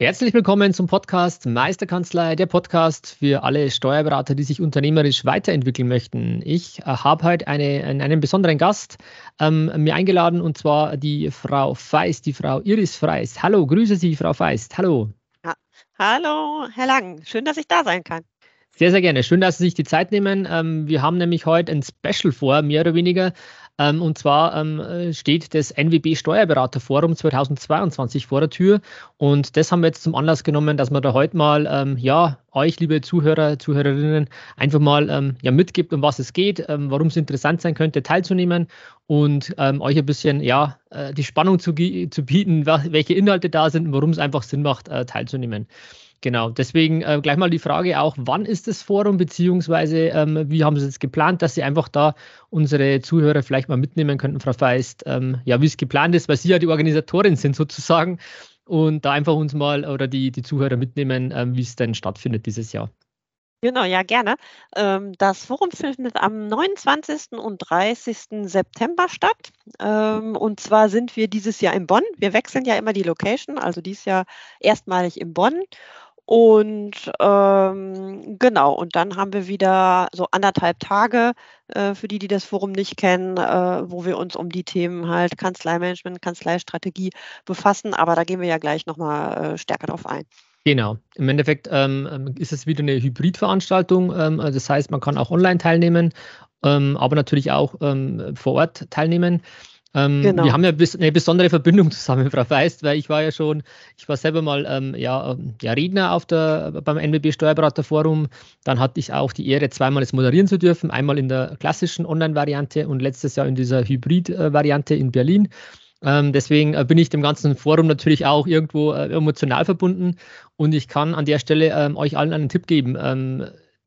Herzlich willkommen zum Podcast Meisterkanzlei, der Podcast für alle Steuerberater, die sich unternehmerisch weiterentwickeln möchten. Ich äh, habe heute eine, einen besonderen Gast ähm, mir eingeladen und zwar die Frau Feist, die Frau Iris Feist. Hallo, grüße Sie, Frau Feist. Hallo. Ja. Hallo, Herr Lang. Schön, dass ich da sein kann. Sehr, sehr gerne. Schön, dass Sie sich die Zeit nehmen. Ähm, wir haben nämlich heute ein Special vor, mehr oder weniger. Ähm, und zwar ähm, steht das NWB Steuerberaterforum 2022 vor der Tür. Und das haben wir jetzt zum Anlass genommen, dass man da heute mal, ähm, ja, euch, liebe Zuhörer, Zuhörerinnen, einfach mal ähm, ja, mitgibt, um was es geht, ähm, warum es interessant sein könnte, teilzunehmen und ähm, euch ein bisschen, ja, äh, die Spannung zu, zu bieten, welche Inhalte da sind und warum es einfach Sinn macht, äh, teilzunehmen. Genau, deswegen äh, gleich mal die Frage auch, wann ist das Forum, beziehungsweise ähm, wie haben Sie es geplant, dass Sie einfach da unsere Zuhörer vielleicht mal mitnehmen könnten, Frau Feist, ähm, ja, wie es geplant ist, weil Sie ja die Organisatorin sind sozusagen und da einfach uns mal oder die, die Zuhörer mitnehmen, ähm, wie es denn stattfindet dieses Jahr. Genau, ja, gerne. Ähm, das Forum findet am 29. und 30. September statt. Ähm, und zwar sind wir dieses Jahr in Bonn. Wir wechseln ja immer die Location, also dieses Jahr erstmalig in Bonn. Und ähm, genau, und dann haben wir wieder so anderthalb Tage, äh, für die, die das Forum nicht kennen, äh, wo wir uns um die Themen halt Kanzleimanagement, Kanzleistrategie befassen. Aber da gehen wir ja gleich nochmal äh, stärker drauf ein. Genau. Im Endeffekt ähm, ist es wieder eine Hybridveranstaltung. Ähm, also das heißt, man kann auch online teilnehmen, ähm, aber natürlich auch ähm, vor Ort teilnehmen. Ähm, genau. Wir haben ja eine besondere Verbindung zusammen, Frau Feist, weil ich war ja schon, ich war selber mal ähm, ja, ähm, ja, Redner auf der, beim NBB Steuerberaterforum. Dann hatte ich auch die Ehre, zweimal es moderieren zu dürfen. Einmal in der klassischen Online-Variante und letztes Jahr in dieser Hybrid-Variante in Berlin. Ähm, deswegen äh, bin ich dem ganzen Forum natürlich auch irgendwo äh, emotional verbunden und ich kann an der Stelle ähm, euch allen einen Tipp geben.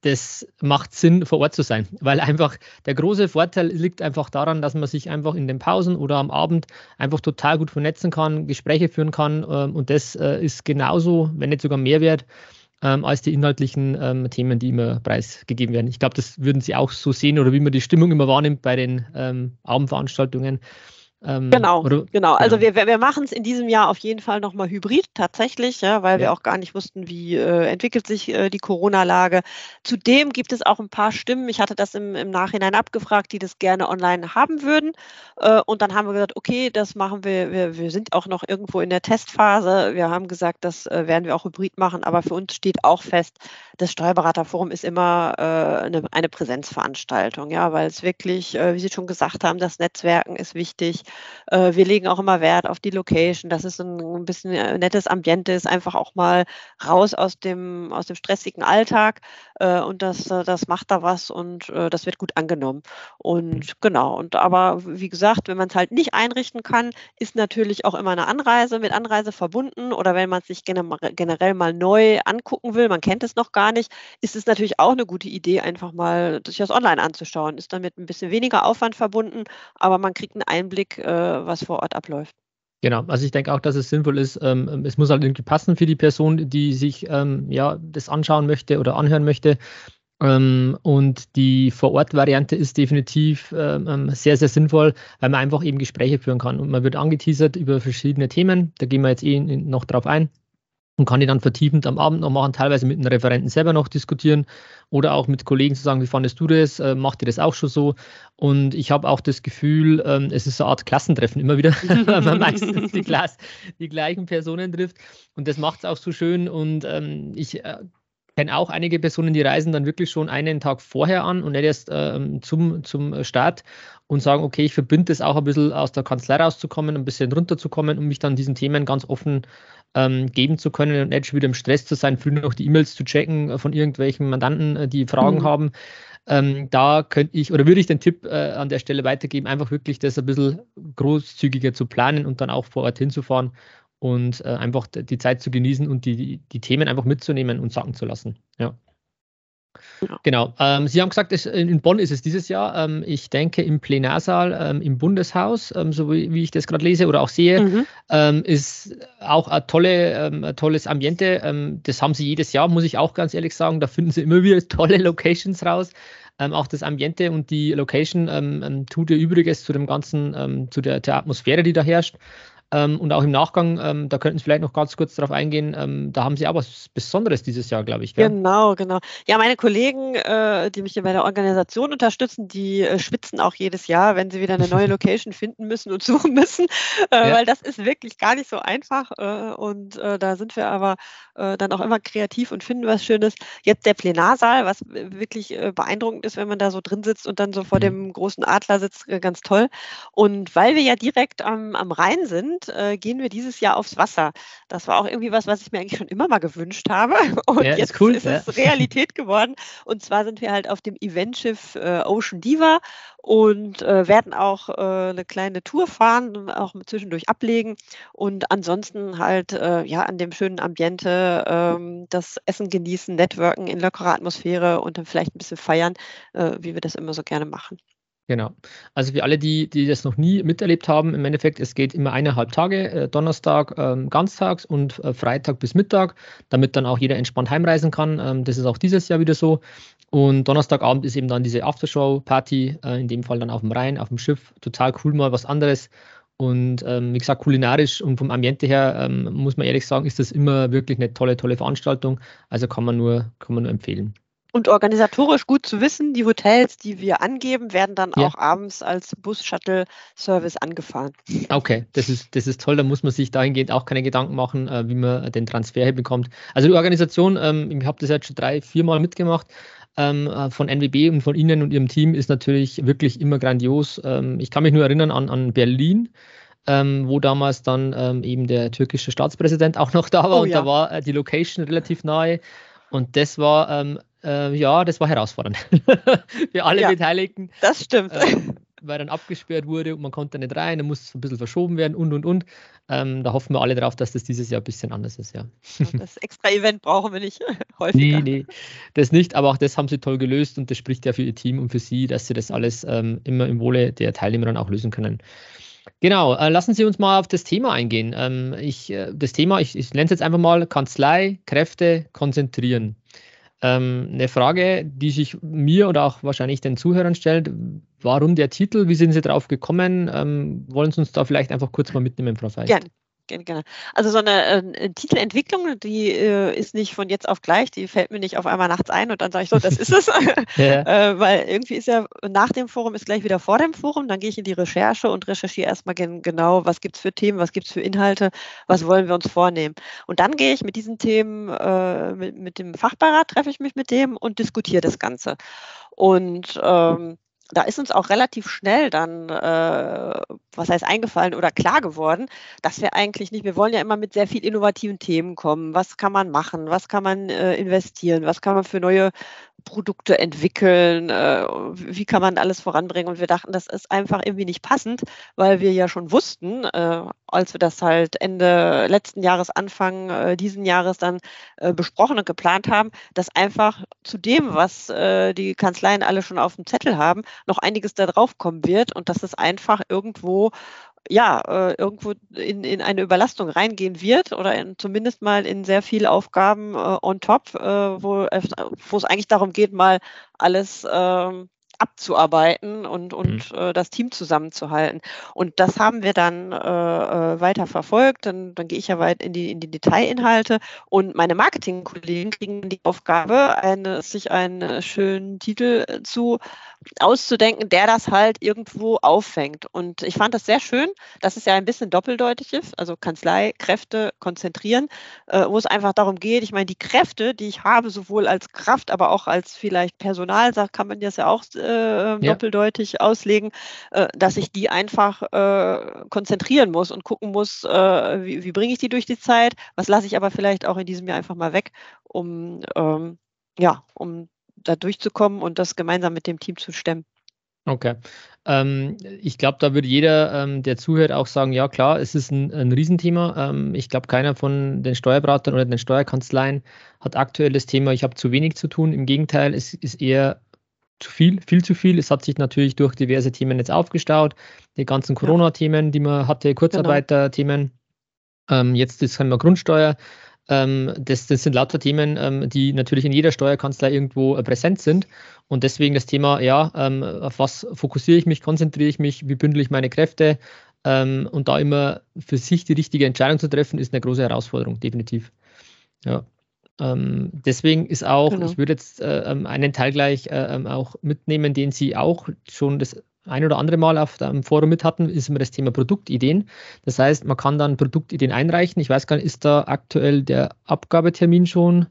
Das macht Sinn, vor Ort zu sein, weil einfach der große Vorteil liegt einfach daran, dass man sich einfach in den Pausen oder am Abend einfach total gut vernetzen kann, Gespräche führen kann ähm, und das äh, ist genauso, wenn nicht sogar mehr wert, ähm, als die inhaltlichen ähm, Themen, die immer preisgegeben werden. Ich glaube, das würden Sie auch so sehen oder wie man die Stimmung immer wahrnimmt bei den Abendveranstaltungen. Ähm, genau, oder, genau. Also genau. wir, wir machen es in diesem Jahr auf jeden Fall nochmal hybrid tatsächlich, ja, weil ja. wir auch gar nicht wussten, wie äh, entwickelt sich äh, die Corona-Lage. Zudem gibt es auch ein paar Stimmen, ich hatte das im, im Nachhinein abgefragt, die das gerne online haben würden. Äh, und dann haben wir gesagt, okay, das machen wir, wir, wir sind auch noch irgendwo in der Testphase. Wir haben gesagt, das äh, werden wir auch hybrid machen, aber für uns steht auch fest, das Steuerberaterforum ist immer äh, eine, eine Präsenzveranstaltung, ja, weil es wirklich, äh, wie Sie schon gesagt haben, das Netzwerken ist wichtig. Äh, wir legen auch immer Wert auf die Location, dass es ein, ein bisschen äh, nettes Ambiente ist, einfach auch mal raus aus dem, aus dem stressigen Alltag. Äh, und das, das macht da was und das wird gut angenommen. Und genau, und aber wie gesagt, wenn man es halt nicht einrichten kann, ist natürlich auch immer eine Anreise mit Anreise verbunden oder wenn man es sich generell mal neu angucken will, man kennt es noch gar nicht, ist es natürlich auch eine gute Idee, einfach mal sich das online anzuschauen. Ist damit ein bisschen weniger Aufwand verbunden, aber man kriegt einen Einblick äh, was vor Ort abläuft. Genau, also ich denke auch, dass es sinnvoll ist, ähm, es muss halt irgendwie passen für die Person, die sich ähm, ja, das anschauen möchte oder anhören möchte. Ähm, und die Vor-Ort-Variante ist definitiv ähm, ähm, sehr, sehr sinnvoll, weil man einfach eben Gespräche führen kann. Und man wird angeteasert über verschiedene Themen. Da gehen wir jetzt eh noch drauf ein und kann die dann vertiefend am Abend noch machen, teilweise mit einem Referenten selber noch diskutieren oder auch mit Kollegen zu sagen, wie fandest du das, äh, macht ihr das auch schon so? Und ich habe auch das Gefühl, ähm, es ist so eine Art Klassentreffen immer wieder, weil man meistens die, Klasse, die gleichen Personen trifft. Und das macht es auch so schön. Und ähm, ich äh, kenne auch einige Personen, die reisen dann wirklich schon einen Tag vorher an und nicht erst ähm, zum, zum Start und sagen, okay, ich verbinde das auch ein bisschen aus der Kanzlei rauszukommen, ein bisschen runterzukommen, um mich dann diesen Themen ganz offen ähm, geben zu können und nicht schon wieder im Stress zu sein, früh noch die E-Mails zu checken äh, von irgendwelchen Mandanten, äh, die Fragen mhm. haben. Ähm, da könnte ich oder würde ich den Tipp äh, an der Stelle weitergeben, einfach wirklich das ein bisschen großzügiger zu planen und dann auch vor Ort hinzufahren und äh, einfach die Zeit zu genießen und die, die Themen einfach mitzunehmen und sacken zu lassen. Ja. Genau. Ähm, Sie haben gesagt, es, in Bonn ist es dieses Jahr. Ähm, ich denke, im Plenarsaal ähm, im Bundeshaus, ähm, so wie, wie, ich das gerade lese oder auch sehe, mhm. Ähm, ist auch ein, tolle, ähm, ein tolles Ambiente. das haben Sie jedes Jahr, muss ich auch ganz ehrlich sagen. Da finden Sie immer wieder tolle Locations raus. auch das Ambiente und die Location tut ihr Übriges zu dem ganzen, zu der, der Atmosphäre, die da herrscht. Ähm, und auch im Nachgang, ähm, da könnten Sie vielleicht noch ganz kurz darauf eingehen, ähm, da haben Sie auch was Besonderes dieses Jahr, glaube ich. Gell? Genau, genau. Ja, meine Kollegen, äh, die mich hier bei der Organisation unterstützen, die äh, schwitzen auch jedes Jahr, wenn sie wieder eine neue Location finden müssen und suchen müssen, äh, ja. weil das ist wirklich gar nicht so einfach. Äh, und äh, da sind wir aber äh, dann auch immer kreativ und finden was Schönes. Jetzt der Plenarsaal, was wirklich beeindruckend ist, wenn man da so drin sitzt und dann so vor mhm. dem großen Adler sitzt, ganz toll. Und weil wir ja direkt am, am Rhein sind, sind, äh, gehen wir dieses Jahr aufs Wasser. Das war auch irgendwie was, was ich mir eigentlich schon immer mal gewünscht habe. Und ja, jetzt ist, cool, ist ja. es Realität geworden. Und zwar sind wir halt auf dem Eventschiff äh, Ocean Diva und äh, werden auch äh, eine kleine Tour fahren, auch zwischendurch ablegen und ansonsten halt äh, ja an dem schönen Ambiente ähm, das Essen genießen, Networken in lockerer Atmosphäre und dann vielleicht ein bisschen feiern, äh, wie wir das immer so gerne machen. Genau. Also für alle, die, die das noch nie miterlebt haben, im Endeffekt, es geht immer eineinhalb Tage, äh, Donnerstag ähm, ganztags und äh, Freitag bis Mittag, damit dann auch jeder entspannt heimreisen kann. Ähm, das ist auch dieses Jahr wieder so. Und Donnerstagabend ist eben dann diese Aftershow-Party, äh, in dem Fall dann auf dem Rhein, auf dem Schiff. Total cool, mal was anderes. Und ähm, wie gesagt, kulinarisch und vom Ambiente her, ähm, muss man ehrlich sagen, ist das immer wirklich eine tolle, tolle Veranstaltung. Also kann man nur, kann man nur empfehlen. Und organisatorisch gut zu wissen, die Hotels, die wir angeben, werden dann ja. auch abends als Bus-Shuttle-Service angefahren. Okay, das ist, das ist toll. Da muss man sich dahingehend auch keine Gedanken machen, äh, wie man den Transfer hinbekommt. Also die Organisation, ähm, ich habe das jetzt schon drei, vier Mal mitgemacht. Ähm, äh, von NWB und von Ihnen und Ihrem Team ist natürlich wirklich immer grandios. Ähm, ich kann mich nur erinnern an, an Berlin. Ähm, wo damals dann ähm, eben der türkische Staatspräsident auch noch da war oh, und ja. da war äh, die Location relativ nahe. Und das war ähm, äh, ja, das war herausfordernd für alle ja, Beteiligten. Das stimmt. Äh, weil dann abgesperrt wurde und man konnte nicht rein, dann musste es ein bisschen verschoben werden und und und. Ähm, da hoffen wir alle darauf, dass das dieses Jahr ein bisschen anders ist, ja. Das extra Event brauchen wir nicht häufiger. Nee, nee, das nicht, aber auch das haben sie toll gelöst und das spricht ja für ihr Team und für sie, dass sie das alles ähm, immer im Wohle der Teilnehmer dann auch lösen können. Genau, äh, lassen Sie uns mal auf das Thema eingehen. Ähm, ich, äh, das Thema, ich, ich nenne es jetzt einfach mal Kanzlei, Kräfte, konzentrieren. Ähm, eine Frage, die sich mir oder auch wahrscheinlich den Zuhörern stellt, warum der Titel, wie sind Sie drauf gekommen? Ähm, wollen Sie uns da vielleicht einfach kurz mal mitnehmen, Frau Feist? Gerne gerne. Also so eine äh, Titelentwicklung, die äh, ist nicht von jetzt auf gleich, die fällt mir nicht auf einmal nachts ein und dann sage ich so, das ist es. äh, weil irgendwie ist ja nach dem Forum ist gleich wieder vor dem Forum, dann gehe ich in die Recherche und recherchiere erstmal gen genau, was gibt es für Themen, was gibt es für Inhalte, was wollen wir uns vornehmen. Und dann gehe ich mit diesen Themen, äh, mit, mit dem Fachbeirat treffe ich mich mit dem und diskutiere das Ganze. Und ähm, da ist uns auch relativ schnell dann, äh, was heißt eingefallen oder klar geworden, dass wir eigentlich nicht, wir wollen ja immer mit sehr viel innovativen Themen kommen. Was kann man machen? Was kann man äh, investieren? Was kann man für neue Produkte entwickeln? Äh, wie kann man alles voranbringen? Und wir dachten, das ist einfach irgendwie nicht passend, weil wir ja schon wussten, äh, als wir das halt Ende letzten Jahres, Anfang äh, diesen Jahres dann besprochen und geplant haben, dass einfach zu dem, was die Kanzleien alle schon auf dem Zettel haben, noch einiges da drauf kommen wird und dass es einfach irgendwo ja, äh, irgendwo in, in eine Überlastung reingehen wird oder in, zumindest mal in sehr viele Aufgaben äh, on top, äh, wo, wo es eigentlich darum geht, mal alles ähm, abzuarbeiten und, und mhm. äh, das Team zusammenzuhalten. Und das haben wir dann äh, äh, weiter verfolgt. Dann, dann gehe ich ja weit in die, in die Detailinhalte und meine Marketingkollegen kriegen die Aufgabe, eine, sich einen schönen Titel zu auszudenken, der das halt irgendwo auffängt. Und ich fand das sehr schön, dass es ja ein bisschen doppeldeutig ist, also Kanzlei, Kräfte konzentrieren, äh, wo es einfach darum geht, ich meine, die Kräfte, die ich habe, sowohl als Kraft, aber auch als vielleicht Personal, kann man das ja auch äh, ja. doppeldeutig auslegen, äh, dass ich die einfach äh, konzentrieren muss und gucken muss, äh, wie, wie bringe ich die durch die Zeit, was lasse ich aber vielleicht auch in diesem Jahr einfach mal weg, um, ähm, ja, um da durchzukommen und das gemeinsam mit dem Team zu stemmen. Okay. Ähm, ich glaube, da würde jeder, ähm, der zuhört, auch sagen, ja klar, es ist ein, ein Riesenthema. Ähm, ich glaube, keiner von den Steuerberatern oder den Steuerkanzleien hat aktuell das Thema, ich habe zu wenig zu tun. Im Gegenteil, es ist eher zu viel, viel zu viel. Es hat sich natürlich durch diverse Themen jetzt aufgestaut. Die ganzen Corona-Themen, die man hatte. Kurzarbeiter-Themen. Ähm, jetzt ist wir Grundsteuer. Ähm, das, das, sind lauter Themen, ähm, die natürlich in jeder Steuerkanzlei irgendwo äh, präsent sind. Und deswegen das Thema, ja, ähm, auf was fokussiere ich mich, konzentriere ich mich, wie bündel ich meine Kräfte? Ähm, und da immer für sich die richtige Entscheidung zu treffen, ist eine große Herausforderung, definitiv. Ja. Ähm, deswegen ist auch, genau. ich würde jetzt äh, ähm, einen Teil gleich äh, auch mitnehmen, den Sie auch schon das ein oder andere Mal auf dem Forum mit hatten, ist immer das Thema Produktideen. Das heißt, man kann dann Produktideen einreichen. Ich weiß gar nicht, ist da aktuell der Abgabetermin schon?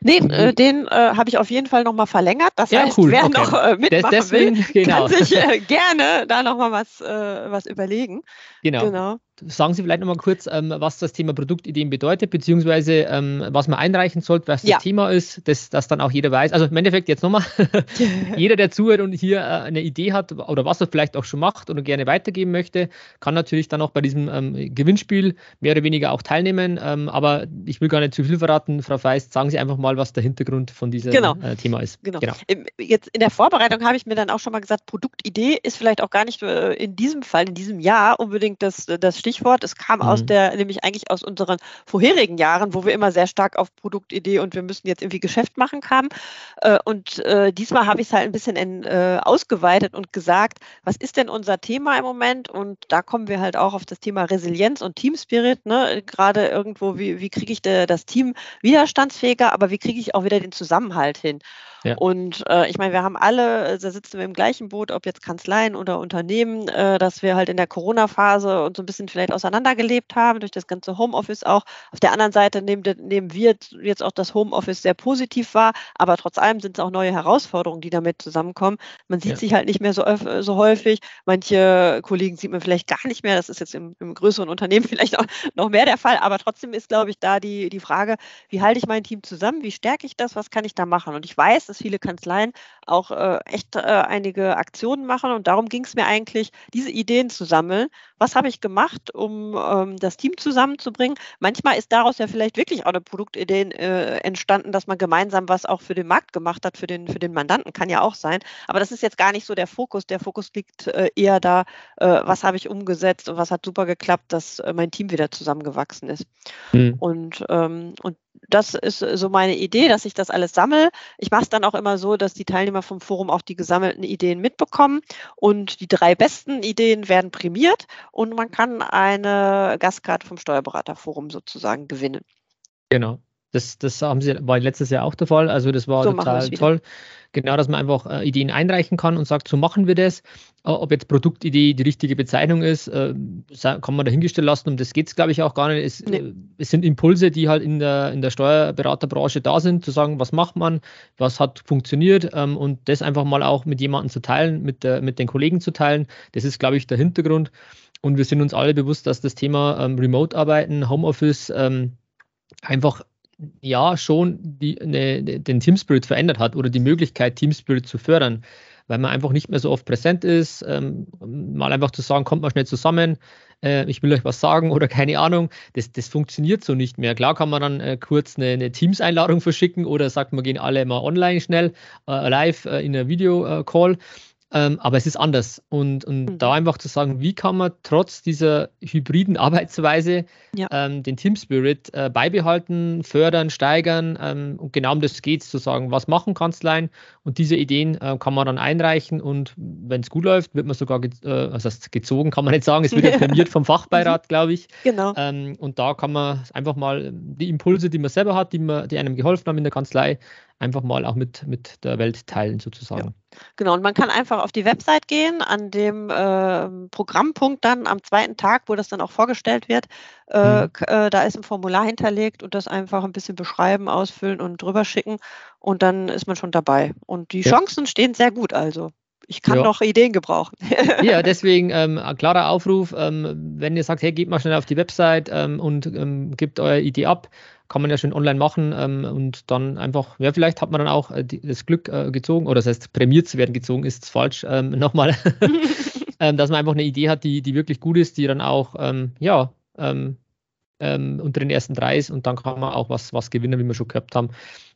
Nee, äh, den äh, habe ich auf jeden Fall nochmal verlängert. Das ja, heißt, cool. wer okay. noch äh, mitmachen Deswegen, will, genau. kann sich äh, gerne da nochmal was, äh, was überlegen. Genau. genau. Sagen Sie vielleicht nochmal kurz, ähm, was das Thema Produktideen bedeutet, beziehungsweise ähm, was man einreichen sollte, was ja. das Thema ist, dass das dann auch jeder weiß. Also im Endeffekt jetzt nochmal, jeder, der zuhört und hier äh, eine Idee hat oder was er vielleicht auch schon macht oder gerne weitergeben möchte, kann natürlich dann auch bei diesem ähm, Gewinnspiel mehr oder weniger auch teilnehmen. Ähm, aber ich will gar nicht zu viel verraten, Frau Feist, sagen Sie einfach mal, was der Hintergrund von diesem genau. äh, Thema ist. Genau. genau. Jetzt in der Vorbereitung habe ich mir dann auch schon mal gesagt, Produktidee ist vielleicht auch gar nicht äh, in diesem Fall, in diesem Jahr unbedingt das, das Stichwort Stichwort. Es kam mhm. aus der, nämlich eigentlich aus unseren vorherigen Jahren, wo wir immer sehr stark auf Produktidee und wir müssen jetzt irgendwie Geschäft machen kamen. Äh, und äh, diesmal habe ich es halt ein bisschen in, äh, ausgeweitet und gesagt, was ist denn unser Thema im Moment? Und da kommen wir halt auch auf das Thema Resilienz und Teamspirit. Ne? Gerade irgendwo, wie, wie kriege ich das Team widerstandsfähiger, aber wie kriege ich auch wieder den Zusammenhalt hin? Ja. Und äh, ich meine, wir haben alle, da sitzen wir im gleichen Boot, ob jetzt Kanzleien oder Unternehmen, äh, dass wir halt in der Corona-Phase uns so ein bisschen vielleicht auseinandergelebt haben, durch das ganze Homeoffice auch. Auf der anderen Seite nehmen, nehmen wir jetzt auch das Homeoffice sehr positiv wahr, aber trotz allem sind es auch neue Herausforderungen, die damit zusammenkommen. Man sieht ja. sich halt nicht mehr so, so häufig. Manche Kollegen sieht man vielleicht gar nicht mehr. Das ist jetzt im, im größeren Unternehmen vielleicht auch noch mehr der Fall, aber trotzdem ist, glaube ich, da die, die Frage, wie halte ich mein Team zusammen? Wie stärke ich das? Was kann ich da machen? Und ich weiß, dass viele Kanzleien auch äh, echt äh, einige Aktionen machen. Und darum ging es mir eigentlich, diese Ideen zu sammeln. Was habe ich gemacht, um ähm, das Team zusammenzubringen? Manchmal ist daraus ja vielleicht wirklich auch eine Produktidee äh, entstanden, dass man gemeinsam was auch für den Markt gemacht hat, für den, für den Mandanten, kann ja auch sein. Aber das ist jetzt gar nicht so der Fokus. Der Fokus liegt äh, eher da, äh, was habe ich umgesetzt und was hat super geklappt, dass äh, mein Team wieder zusammengewachsen ist. Mhm. Und, ähm, und das ist so meine Idee, dass ich das alles sammle. Ich mache es dann auch immer so, dass die Teilnehmer vom Forum auch die gesammelten Ideen mitbekommen und die drei besten Ideen werden prämiert und man kann eine Gastkarte vom Steuerberaterforum sozusagen gewinnen. Genau. Das, das haben sie, war letztes Jahr auch der Fall. Also das war so total toll. Genau, dass man einfach äh, Ideen einreichen kann und sagt, so machen wir das. Äh, ob jetzt Produktidee die richtige Bezeichnung ist, äh, kann man dahingestellt lassen. Um das geht es, glaube ich, auch gar nicht. Es, nee. Äh, es, sind Impulse, die halt in der, in der Steuerberaterbranche da sind, zu sagen, was macht man, was hat funktioniert ähm, und das einfach mal auch mit jemandem zu teilen, mit, der, mit den Kollegen zu teilen. Das ist, glaube ich, der Hintergrund. Und wir sind uns alle bewusst, dass das Thema ähm, Remote-Arbeiten, Homeoffice ähm, einfach ja schon die, ne, den Team Spirit verändert hat oder die Möglichkeit, Team Spirit zu fördern, weil man einfach nicht mehr so oft präsent ist. Ähm, mal einfach zu sagen, kommt mal schnell zusammen, äh, ich will euch was sagen oder keine Ahnung, das, das funktioniert so nicht mehr. Klar kann man dann äh, kurz eine, eine Teams-Einladung verschicken oder sagt, wir gehen alle mal online schnell, äh, live äh, in einer Video-Call. Ähm, aber es ist anders. Und, und mhm. da einfach zu sagen, wie kann man trotz dieser hybriden Arbeitsweise ja. ähm, den Team Spirit äh, beibehalten, fördern, steigern. Ähm, und genau um das geht es, zu sagen, was machen Kanzleien. Und diese Ideen äh, kann man dann einreichen. Und wenn es gut läuft, wird man sogar, ge äh, also gezogen, kann man nicht sagen, es wird ja prämiert vom Fachbeirat, glaube ich. Genau. Ähm, und da kann man einfach mal die Impulse, die man selber hat, die, man, die einem geholfen haben in der Kanzlei, einfach mal auch mit, mit der Welt teilen sozusagen. Ja. Genau, und man kann einfach auf die Website gehen, an dem äh, Programmpunkt dann am zweiten Tag, wo das dann auch vorgestellt wird. Äh, mhm. äh, da ist ein Formular hinterlegt und das einfach ein bisschen beschreiben, ausfüllen und drüber schicken und dann ist man schon dabei. Und die ja. Chancen stehen sehr gut also. ich kann ja. noch Ideen gebrauchen. ja, deswegen ähm, ein klarer Aufruf, ähm, wenn ihr sagt, hey, geht mal schnell auf die Website ähm, und ähm, gebt eure Idee ab, kann man ja schon online machen ähm, und dann einfach, ja, vielleicht hat man dann auch äh, die, das Glück äh, gezogen, oder das heißt, prämiert zu werden gezogen, ist falsch, ähm, nochmal, dass man einfach eine Idee hat, die, die wirklich gut ist, die dann auch, ja, ähm, unter den ersten drei ist und dann kann man auch was, was gewinnen, wie wir schon gehabt haben.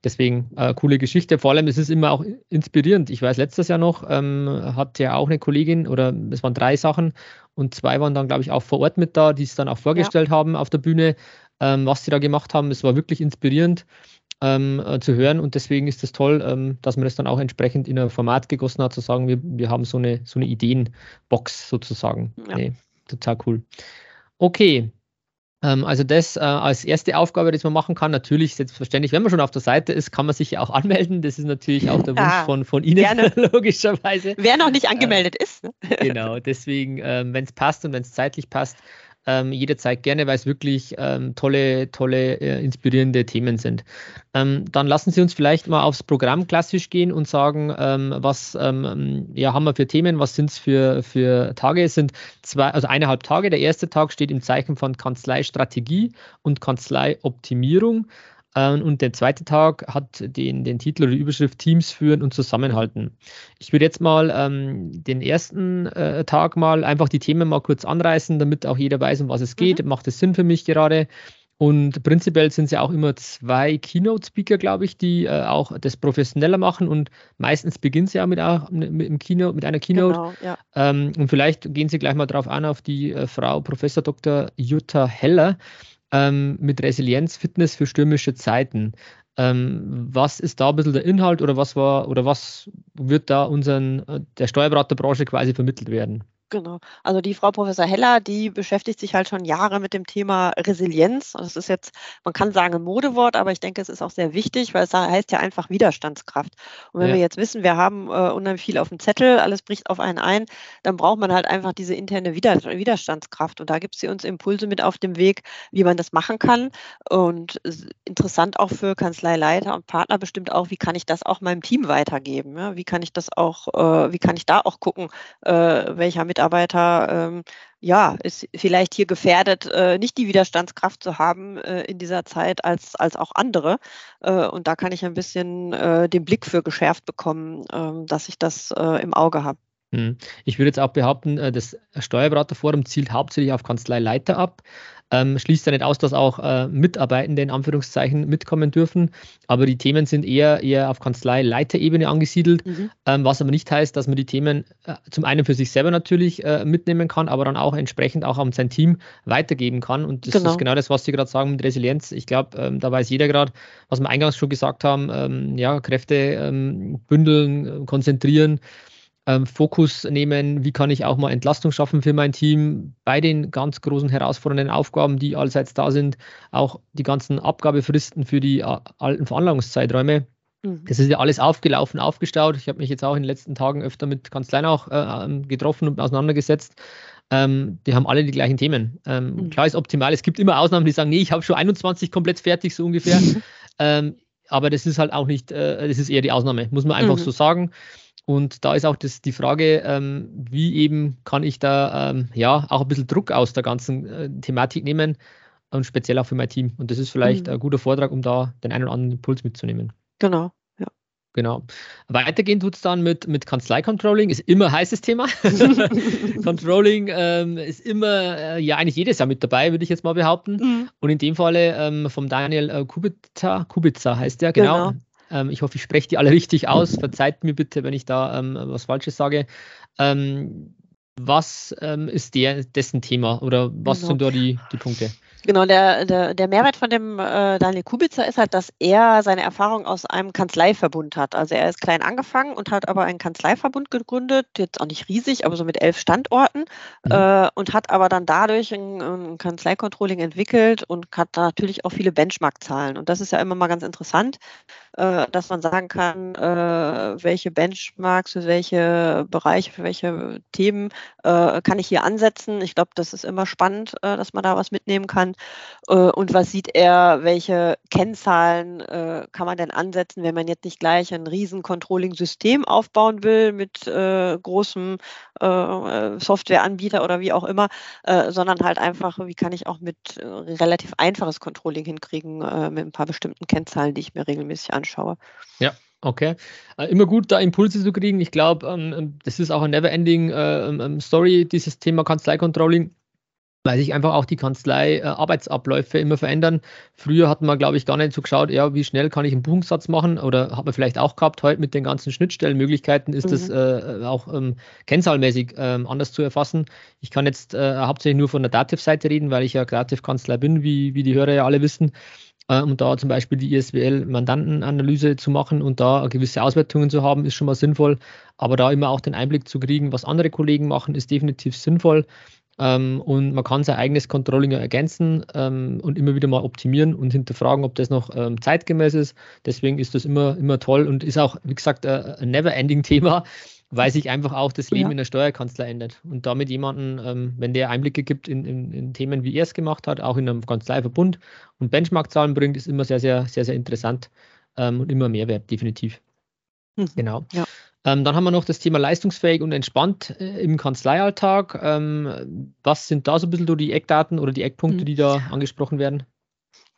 Deswegen äh, coole Geschichte. Vor allem, es ist immer auch inspirierend. Ich weiß, letztes Jahr noch ähm, hat ja auch eine Kollegin oder es waren drei Sachen und zwei waren dann, glaube ich, auch vor Ort mit da, die es dann auch vorgestellt ja. haben auf der Bühne, ähm, was sie da gemacht haben. Es war wirklich inspirierend. Ähm, äh, zu hören und deswegen ist es das toll, ähm, dass man das dann auch entsprechend in ein Format gegossen hat, zu sagen, wir, wir haben so eine, so eine Ideenbox sozusagen. Ja. Nee, total cool. Okay, ähm, also das äh, als erste Aufgabe, die man machen kann. Natürlich, selbstverständlich, wenn man schon auf der Seite ist, kann man sich ja auch anmelden. Das ist natürlich auch der Wunsch ja, von, von Ihnen, gerne. logischerweise. Wer noch nicht angemeldet äh, ist. Ne? Genau, deswegen, ähm, wenn es passt und wenn es zeitlich passt, ähm, jederzeit gerne, weil es wirklich ähm, tolle, tolle, äh, inspirierende Themen sind. Ähm, dann lassen Sie uns vielleicht mal aufs Programm klassisch gehen und sagen, ähm, was ähm, ja, haben wir für Themen, was sind es für, für Tage? Es sind zwei, also eineinhalb Tage. Der erste Tag steht im Zeichen von Kanzleistrategie und Kanzleioptimierung. Ähm, und der zweite Tag hat den, den Titel oder die Überschrift Teams führen und zusammenhalten. Ich würde jetzt mal ähm, den ersten äh, Tag mal einfach die Themen mal kurz anreißen, damit auch jeder weiß, um was es geht. Mhm. Macht es Sinn für mich gerade? Und prinzipiell sind es ja auch immer zwei Keynote-Speaker, glaube ich, die äh, auch das professioneller machen. Und meistens beginnt sie ja mit, auch, mit, einem Keynote, mit einer Keynote. Genau, ja. ähm, und vielleicht gehen Sie gleich mal darauf an, auf die äh, Frau Professor Dr. Jutta Heller ähm, mit Resilienz, Fitness für stürmische Zeiten. Ähm, was ist da ein bisschen der Inhalt oder was war oder was wird da unseren äh, der Steuerberaterbranche quasi vermittelt werden? Genau. Also die Frau Professor Heller, die beschäftigt sich halt schon Jahre mit dem Thema Resilienz. Das ist jetzt, man kann sagen, ein Modewort, aber ich denke, es ist auch sehr wichtig, weil es heißt ja einfach Widerstandskraft. Und wenn ja. wir jetzt wissen, wir haben äh, unheimlich viel auf dem Zettel, alles bricht auf einen ein, dann braucht man halt einfach diese interne Wider Widerstandskraft. Und da gibt sie uns Impulse mit auf dem Weg, wie man das machen kann. Und interessant auch für Kanzleileiter und Partner bestimmt auch, wie kann ich das auch meinem Team weitergeben? Ja? Wie kann ich das auch, äh, wie kann ich da auch gucken, äh, welcher Mitarbeiter Mitarbeiter ähm, ja, ist vielleicht hier gefährdet, äh, nicht die Widerstandskraft zu haben äh, in dieser Zeit als, als auch andere. Äh, und da kann ich ein bisschen äh, den Blick für geschärft bekommen, ähm, dass ich das äh, im Auge habe. Hm. Ich würde jetzt auch behaupten, äh, das Steuerberaterforum zielt hauptsächlich auf Kanzleileiter ab. Ähm, schließt ja nicht aus, dass auch äh, Mitarbeitende in Anführungszeichen mitkommen dürfen. Aber die Themen sind eher, eher auf Kanzleileiterebene angesiedelt, mhm. ähm, was aber nicht heißt, dass man die Themen äh, zum einen für sich selber natürlich äh, mitnehmen kann, aber dann auch entsprechend auch an sein Team weitergeben kann. Und das genau. ist genau das, was Sie gerade sagen mit Resilienz. Ich glaube, ähm, da weiß jeder gerade, was wir eingangs schon gesagt haben, ähm, ja, Kräfte ähm, bündeln, konzentrieren ähm, Fokus nehmen, wie kann ich auch mal Entlastung schaffen für mein Team bei den ganz großen herausfordernden Aufgaben, die allseits da sind, auch die ganzen Abgabefristen für die äh, alten Veranlagungszeiträume. Mhm. Das ist ja alles aufgelaufen, aufgestaut. Ich habe mich jetzt auch in den letzten Tagen öfter mit Kanzleien auch äh, ähm, getroffen und auseinandergesetzt. Ähm, die haben alle die gleichen Themen. Ähm, mhm. Klar ist optimal. Es gibt immer Ausnahmen, die sagen, nee, ich habe schon 21 komplett fertig, so ungefähr. ähm, aber das ist halt auch nicht, äh, das ist eher die Ausnahme, muss man einfach mhm. so sagen. Und da ist auch das, die Frage, ähm, wie eben kann ich da ähm, ja auch ein bisschen Druck aus der ganzen äh, Thematik nehmen und speziell auch für mein Team. Und das ist vielleicht mhm. ein guter Vortrag, um da den einen oder anderen Impuls mitzunehmen. Genau. Ja. Genau. Weitergehen tut es dann mit, mit Kanzlei-Controlling, ist immer ein heißes Thema. Controlling ähm, ist immer, äh, ja, eigentlich jedes Jahr mit dabei, würde ich jetzt mal behaupten. Mhm. Und in dem Falle ähm, vom Daniel äh, Kubica, Kubica heißt der, genau. genau. Ähm, ich hoffe, ich spreche die alle richtig aus. Verzeiht mir bitte, wenn ich da ähm, was Falsches sage. Ähm, was ähm, ist der, dessen Thema oder was genau. sind da die, die Punkte? Genau, der, der, der Mehrwert von dem äh, Daniel Kubitzer ist halt, dass er seine Erfahrung aus einem Kanzleiverbund hat. Also er ist klein angefangen und hat aber einen Kanzleiverbund gegründet, jetzt auch nicht riesig, aber so mit elf Standorten mhm. äh, und hat aber dann dadurch ein, ein Kanzleicontrolling entwickelt und hat natürlich auch viele Benchmark-Zahlen. Und das ist ja immer mal ganz interessant, äh, dass man sagen kann, äh, welche Benchmarks für welche Bereiche, für welche Themen äh, kann ich hier ansetzen. Ich glaube, das ist immer spannend, äh, dass man da was mitnehmen kann. Äh, und was sieht er, welche Kennzahlen kann man denn ansetzen, wenn man jetzt nicht gleich ein riesen Controlling-System aufbauen will mit großem Softwareanbieter oder wie auch immer, sondern halt einfach, wie kann ich auch mit relativ einfaches Controlling hinkriegen, mit ein paar bestimmten Kennzahlen, die ich mir regelmäßig anschaue. Ja, Okay. Äh, immer gut, da Impulse zu kriegen. Ich glaube, ähm, ähm, das ist auch eine never-ending äh, ähm, Story, dieses Thema Kanzlei-Controlling, weil sich einfach auch die Kanzlei-Arbeitsabläufe äh, immer verändern. Früher hat man, glaube ich, gar nicht so geschaut, ja, wie schnell kann ich einen Buchungssatz machen oder hat man vielleicht auch gehabt, heute mit den ganzen Schnittstellenmöglichkeiten ist mhm. das äh, auch ähm, kennzahlmäßig anders zu erfassen. Ich kann jetzt äh, hauptsächlich nur von der Dativ-Seite reden, weil ich ja Kreativkanzler bin, wie, wie die Hörer ja alle wissen äh, um da zum Beispiel die ISWL-Mandantenanalyse zu machen und da gewisse Auswertungen zu haben, ist schon mal sinnvoll. Aber da immer auch den Einblick zu kriegen, was andere Kollegen machen, ist definitiv sinnvoll. Ähm, und man kann sein eigenes Controlling ergänzen ähm, und immer wieder mal optimieren und hinterfragen, ob das noch ähm, zeitgemäß ist. Deswegen ist das immer, immer toll und ist auch, wie gesagt, äh, ein Never-Ending-Thema weil sich einfach auch das Leben ja. in der Steuerkanzlei ändert. Und damit jemanden, ähm, wenn der Einblicke gibt in, in, in, Themen, wie er es gemacht hat, auch in einem Kanzleiverbund und Benchmark-Zahlen bringt, ist immer sehr, sehr, sehr, sehr interessant ähm, und immer Mehrwert, definitiv. Mhm. Genau. Ja. Ähm, dann haben wir noch das Thema leistungsfähig und entspannt äh, im Kanzleialltag. Ähm, was sind da so ein bisschen die Eckdaten oder die Eckpunkte, mhm. die da angesprochen werden?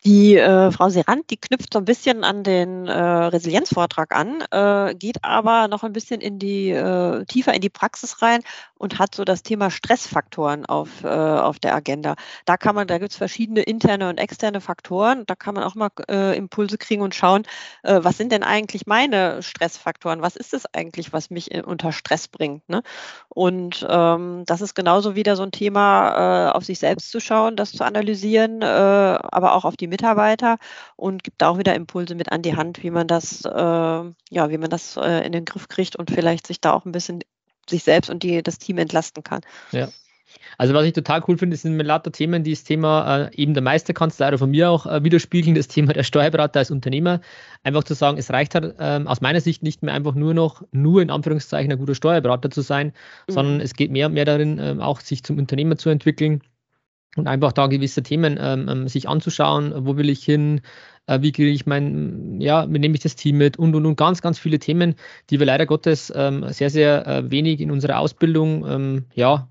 Die äh, Frau Serant, die knüpft so ein bisschen an den äh, Resilienzvortrag an, äh, geht aber noch ein bisschen in die äh, tiefer in die Praxis rein und hat so das Thema Stressfaktoren auf, äh, auf der Agenda. Da kann man, da gibt es verschiedene interne und externe Faktoren. Da kann man auch mal äh, Impulse kriegen und schauen, was sind denn eigentlich meine Stressfaktoren? Was ist es eigentlich, was mich unter Stress bringt? Ne? Und ähm, das ist genauso wieder so ein Thema, auf sich selbst zu schauen, das zu analysieren, aber auch auf die Mitarbeiter und gibt da auch wieder Impulse mit an die Hand, wie man das, äh, ja, wie man das äh, in den Griff kriegt und vielleicht sich da auch ein bisschen sich selbst und die, das Team entlasten kann. Ja. Also was ich total cool finde, sind mit lauter Themen, die das Thema äh, eben der Meisterkanzlei oder von mir auch äh, widerspiegeln, das Thema der Steuerberater als Unternehmer. Einfach zu sagen, es reicht halt ähm, aus meiner Sicht nicht mehr einfach nur noch, nur in Anführungszeichen ein guter Steuerberater zu sein, mhm. sondern es geht mehr und mehr darin, ähm, auch sich zum Unternehmer zu entwickeln und einfach da gewisse Themen ähm, ähm, sich anzuschauen, wo will ich hin, äh, wie kriege ich mein, ja, nehme ich das Team mit und und und ganz, ganz viele Themen, die wir leider Gottes ähm, sehr, sehr äh, wenig in unserer Ausbildung ähm, ja,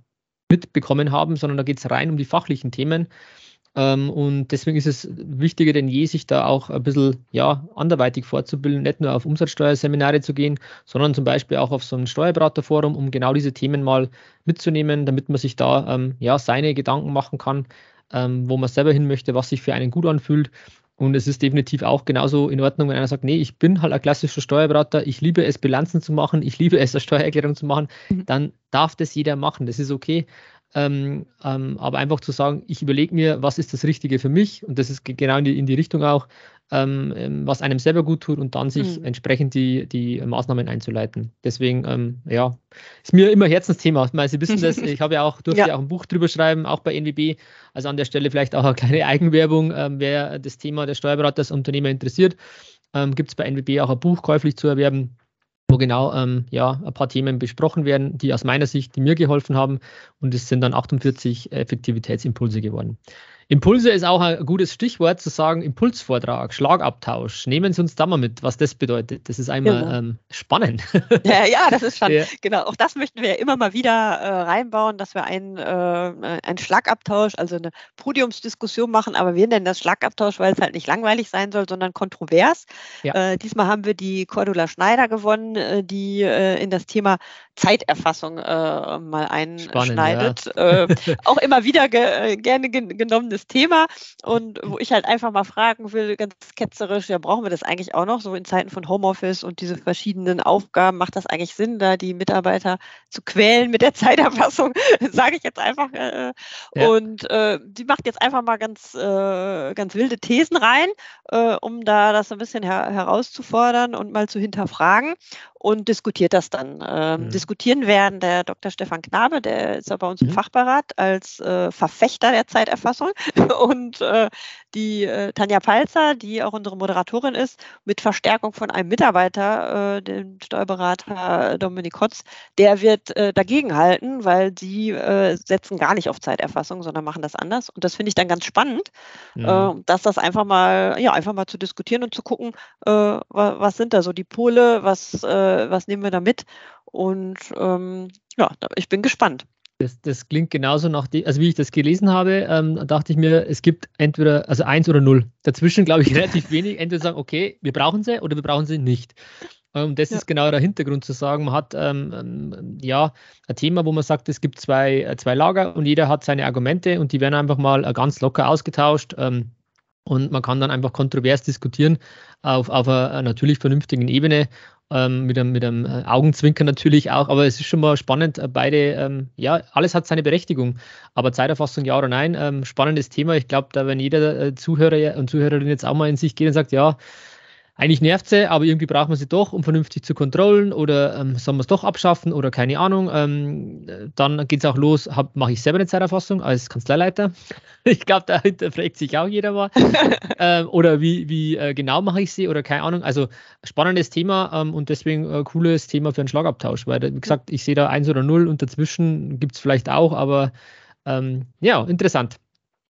mitbekommen haben, sondern da geht es rein um die fachlichen Themen. Ähm, und deswegen ist es wichtiger denn je, sich da auch ein bisschen ja, anderweitig fortzubilden, nicht nur auf Umsatzsteuerseminare zu gehen, sondern zum Beispiel auch auf so ein Steuerberaterforum, um genau diese Themen mal mitzunehmen, damit man sich da ähm, ja, seine Gedanken machen kann, ähm, wo man selber hin möchte, was sich für einen gut anfühlt. Und es ist definitiv auch genauso in Ordnung, wenn einer sagt, nee, ich bin halt ein klassischer Steuerberater, ich liebe es, Bilanzen zu machen, ich liebe es, eine Steuererklärung zu machen, mhm. dann darf das jeder machen. Das ist okay. Ähm, ähm, aber einfach zu sagen, ich überlege mir, was ist das Richtige für mich und das ist genau in die, in die Richtung auch, ähm, ähm, was einem selber gut tut und dann sich mhm. entsprechend die, die Maßnahmen einzuleiten. Deswegen, ähm, ja, ist mir immer Herzensthema. Ich meine, Sie wissen das, ich habe ja auch, durfte ja. auch ein Buch drüber schreiben, auch bei NWB. Also an der Stelle vielleicht auch eine kleine Eigenwerbung, ähm, wer das Thema des Steuerberaters Unternehmer interessiert, gibt es bei NWB auch ein Buch käuflich zu erwerben wo genau ähm, ja, ein paar Themen besprochen werden, die aus meiner Sicht, die mir geholfen haben. Und es sind dann 48 Effektivitätsimpulse geworden. Impulse ist auch ein gutes Stichwort zu sagen, Impulsvortrag, Schlagabtausch. Nehmen Sie uns da mal mit, was das bedeutet. Das ist einmal genau. ähm, spannend. Ja, ja, das ist spannend. Ja. Genau, auch das möchten wir ja immer mal wieder äh, reinbauen, dass wir einen, äh, einen Schlagabtausch, also eine Podiumsdiskussion machen, aber wir nennen das Schlagabtausch, weil es halt nicht langweilig sein soll, sondern kontrovers. Ja. Äh, diesmal haben wir die Cordula Schneider gewonnen, äh, die äh, in das Thema Zeiterfassung äh, mal einschneidet. Spannend, ja. auch immer wieder ge gerne gen genommen spannendes Thema und wo ich halt einfach mal fragen will, ganz ketzerisch, ja, brauchen wir das eigentlich auch noch, so in Zeiten von Homeoffice und diese verschiedenen Aufgaben, macht das eigentlich Sinn, da die Mitarbeiter zu quälen mit der Zeiterfassung, sage ich jetzt einfach. Äh, ja. Und äh, die macht jetzt einfach mal ganz, äh, ganz wilde Thesen rein, äh, um da das ein bisschen her herauszufordern und mal zu hinterfragen und diskutiert das dann. Ähm, mhm. Diskutieren werden der Dr. Stefan Knabe, der ist ja bei uns im mhm. Fachberat als äh, Verfechter der Zeiterfassung und äh, die äh, Tanja Palzer, die auch unsere Moderatorin ist, mit Verstärkung von einem Mitarbeiter, äh, dem Steuerberater Dominik Hotz, der wird äh, dagegenhalten, weil sie äh, setzen gar nicht auf Zeiterfassung, sondern machen das anders. Und das finde ich dann ganz spannend, mhm. äh, dass das einfach mal, ja, einfach mal zu diskutieren und zu gucken, äh, was, was, sind da so die Pole, was, äh, was nehmen wir da mit? Und ähm, ja, ich bin gespannt. Das, das, klingt genauso nach dem, also wie ich das gelesen habe, ähm, dachte ich mir, es gibt entweder, also eins oder null. Dazwischen glaube ich relativ wenig. Entweder sagen, okay, wir brauchen sie oder wir brauchen sie nicht. Und ähm, das ja. ist genau der Hintergrund zu sagen, man hat ähm, ähm, ja ein Thema, wo man sagt, es gibt zwei, äh, zwei Lager und jeder hat seine Argumente und die werden einfach mal äh, ganz locker ausgetauscht. Ähm, und man kann dann einfach kontrovers diskutieren auf, auf einer natürlich vernünftigen Ebene ähm, mit, einem, mit einem äh, Augenzwinkern natürlich auch, aber es ist schon mal spannend, äh, beide, ähm, ja, alles hat seine Berechtigung, aber Zeiterfassung ja oder nein, ähm, spannendes Thema. Ich glaube, da wenn jeder äh, Zuhörer und Zuhörerin jetzt auch mal in sich geht und sagt, ja, eigentlich nervt sie, aber irgendwie braucht man sie doch, um vernünftig zu kontrollen oder ähm, soll man es doch abschaffen oder keine Ahnung. Ähm, dann geht es auch los, mache ich selber eine Zeiterfassung als Kanzleileiter. ich glaube, da hinterfragt sich auch jeder mal. ähm, oder wie, wie äh, genau mache ich sie oder keine Ahnung. Also spannendes Thema ähm, und deswegen äh, cooles Thema für einen Schlagabtausch, weil wie gesagt, ich sehe da eins oder null und dazwischen gibt es vielleicht auch, aber ähm, ja, interessant.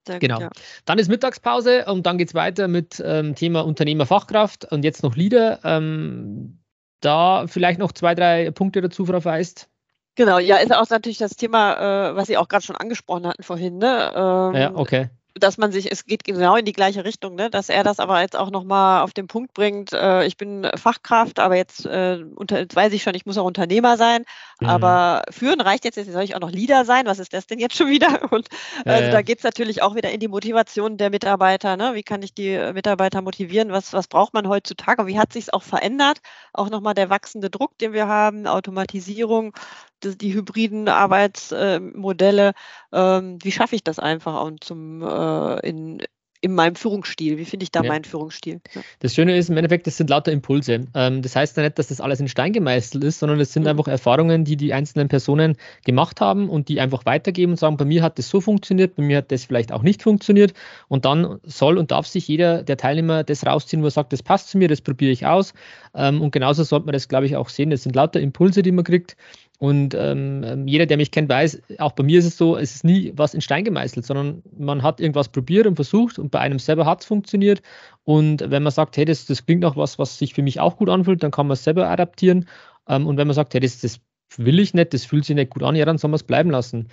Sehr genau. Ja. Dann ist Mittagspause und dann geht es weiter mit ähm, Thema Unternehmerfachkraft und jetzt noch Leader. Ähm, da vielleicht noch zwei, drei Punkte dazu, Frau Feist. Genau, ja, ist auch natürlich das Thema, äh, was Sie auch gerade schon angesprochen hatten vorhin. Ne? Ähm, ja, okay dass man sich, es geht genau in die gleiche Richtung, ne? dass er das aber jetzt auch nochmal auf den Punkt bringt, äh, ich bin Fachkraft, aber jetzt, äh, unter, jetzt weiß ich schon, ich muss auch Unternehmer sein, mhm. aber führen reicht jetzt, jetzt soll ich auch noch Leader sein, was ist das denn jetzt schon wieder? Und ja, also ja. da geht es natürlich auch wieder in die Motivation der Mitarbeiter, ne? wie kann ich die Mitarbeiter motivieren, was, was braucht man heutzutage, wie hat sich auch verändert, auch nochmal der wachsende Druck, den wir haben, Automatisierung, die, die hybriden Arbeitsmodelle, ähm, wie schaffe ich das einfach und zum äh, in, in meinem Führungsstil? Wie finde ich da ja. meinen Führungsstil? Ja. Das Schöne ist im Endeffekt, das sind lauter Impulse. Ähm, das heißt ja nicht, dass das alles in Stein gemeißelt ist, sondern es sind mhm. einfach Erfahrungen, die die einzelnen Personen gemacht haben und die einfach weitergeben und sagen, bei mir hat das so funktioniert, bei mir hat das vielleicht auch nicht funktioniert. Und dann soll und darf sich jeder der Teilnehmer das rausziehen, wo er sagt, das passt zu mir, das probiere ich aus. Ähm, und genauso sollte man das, glaube ich, auch sehen. Das sind lauter Impulse, die man kriegt. Und ähm, ähm, jeder, der mich kennt, weiß, auch bei mir ist es so, es ist nie was in Stein gemeißelt, sondern man hat irgendwas probiert und versucht und bei einem selber hat es funktioniert. Und wenn man sagt, hey, das, das klingt nach was, was sich für mich auch gut anfühlt, dann kann man es selber adaptieren. Ähm, und wenn man sagt, hey, das, das will ich nicht, das fühlt sich nicht gut an, ja, dann soll man es bleiben lassen.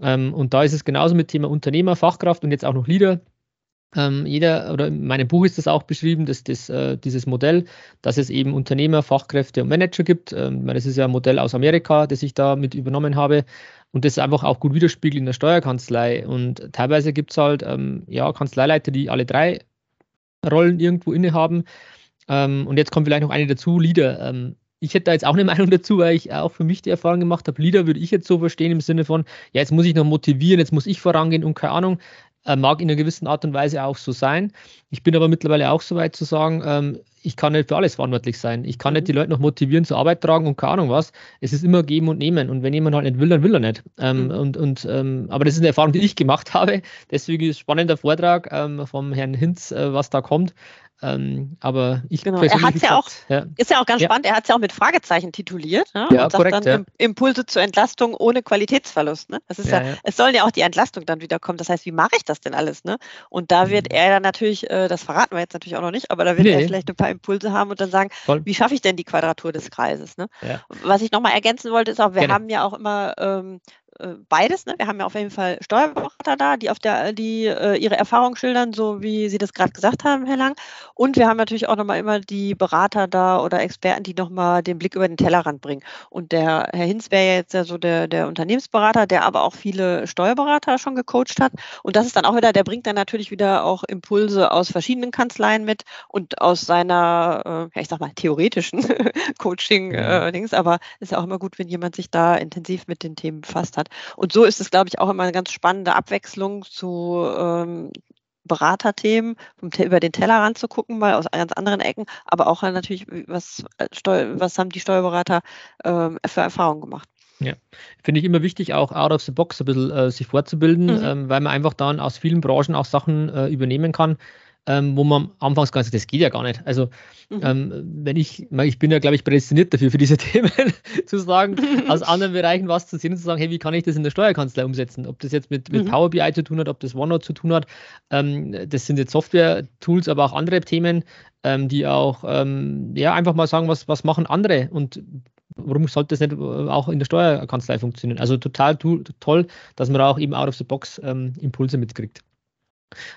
Ähm, und da ist es genauso mit Thema Unternehmer, Fachkraft und jetzt auch noch Leader. Ähm, jeder, oder in meinem Buch ist das auch beschrieben, dass das, äh, dieses Modell, dass es eben Unternehmer, Fachkräfte und Manager gibt. Ähm, das ist ja ein Modell aus Amerika, das ich da mit übernommen habe und das einfach auch gut widerspiegelt in der Steuerkanzlei. Und teilweise gibt es halt ähm, ja, Kanzleileiter, die alle drei Rollen irgendwo innehaben. Ähm, und jetzt kommt vielleicht noch eine dazu, Leader. Ähm, ich hätte da jetzt auch eine Meinung dazu, weil ich auch für mich die Erfahrung gemacht habe. Leader würde ich jetzt so verstehen im Sinne von, ja, jetzt muss ich noch motivieren, jetzt muss ich vorangehen und keine Ahnung. Äh, mag in einer gewissen Art und Weise auch so sein. Ich bin aber mittlerweile auch so weit zu sagen, ähm, ich kann nicht für alles verantwortlich sein. Ich kann mhm. nicht die Leute noch motivieren zur Arbeit tragen und keine Ahnung was. Es ist immer geben und nehmen. Und wenn jemand halt nicht will, dann will er nicht. Ähm, mhm. und, und, ähm, aber das ist eine Erfahrung, die ich gemacht habe. Deswegen ist spannender Vortrag ähm, vom Herrn Hinz, äh, was da kommt. Ähm, aber ich genau. Er hat ja auch, ja. ist ja auch ganz ja. spannend, er hat es ja auch mit Fragezeichen tituliert. Ne? Ja, und korrekt, dann. Impulse zur Entlastung ohne Qualitätsverlust. Ne? Das ist ja, es soll ja auch die Entlastung dann wieder kommen. Das heißt, wie mache ich das denn alles? Ne? Und da wird mhm. er dann natürlich, äh, das verraten wir jetzt natürlich auch noch nicht, aber da wird nee. er vielleicht ein paar Impulse haben und dann sagen, Voll. wie schaffe ich denn die Quadratur des Kreises? Ne? Was ich nochmal ergänzen wollte, ist auch, wir Gerne. haben ja auch immer ähm, äh, beides. Ne? Wir haben ja auf jeden Fall Steuerberater da, die auf der, die äh, ihre Erfahrungen schildern, so wie Sie das gerade gesagt haben, Herr Lang. Und wir haben natürlich auch nochmal immer die Berater da oder Experten, die nochmal den Blick über den Tellerrand bringen. Und der Herr Hinz wäre ja jetzt ja so der, der Unternehmensberater, der aber auch viele Steuerberater schon gecoacht hat. Und das ist dann auch wieder, der bringt dann natürlich wieder auch Impulse aus verschiedenen Kanzleien mit und aus seiner, äh, ja, ich sag mal, theoretischen Coaching-Dings. Äh, aber ist ja auch immer gut, wenn jemand sich da intensiv mit den Themen befasst hat hat. Und so ist es, glaube ich, auch immer eine ganz spannende Abwechslung zu ähm, Beraterthemen, über den Tellerrand zu gucken, mal aus ganz anderen Ecken, aber auch natürlich, was, äh, was haben die Steuerberater ähm, für Erfahrungen gemacht. Ja, finde ich immer wichtig, auch out of the box ein bisschen äh, sich fortzubilden, mhm. ähm, weil man einfach dann aus vielen Branchen auch Sachen äh, übernehmen kann, ähm, wo man anfangs nicht, das geht ja gar nicht. Also, mhm. ähm, wenn ich, ich bin ja, glaube ich, prädestiniert dafür, für diese Themen zu sagen, aus anderen Bereichen was zu sehen und zu sagen, hey, wie kann ich das in der Steuerkanzlei umsetzen? Ob das jetzt mit, mit mhm. Power BI zu tun hat, ob das OneNote zu tun hat, ähm, das sind jetzt Software-Tools, aber auch andere Themen, ähm, die auch, ähm, ja, einfach mal sagen, was, was machen andere und warum sollte das nicht auch in der Steuerkanzlei funktionieren? Also total toll, dass man da auch eben out of the box ähm, Impulse mitkriegt.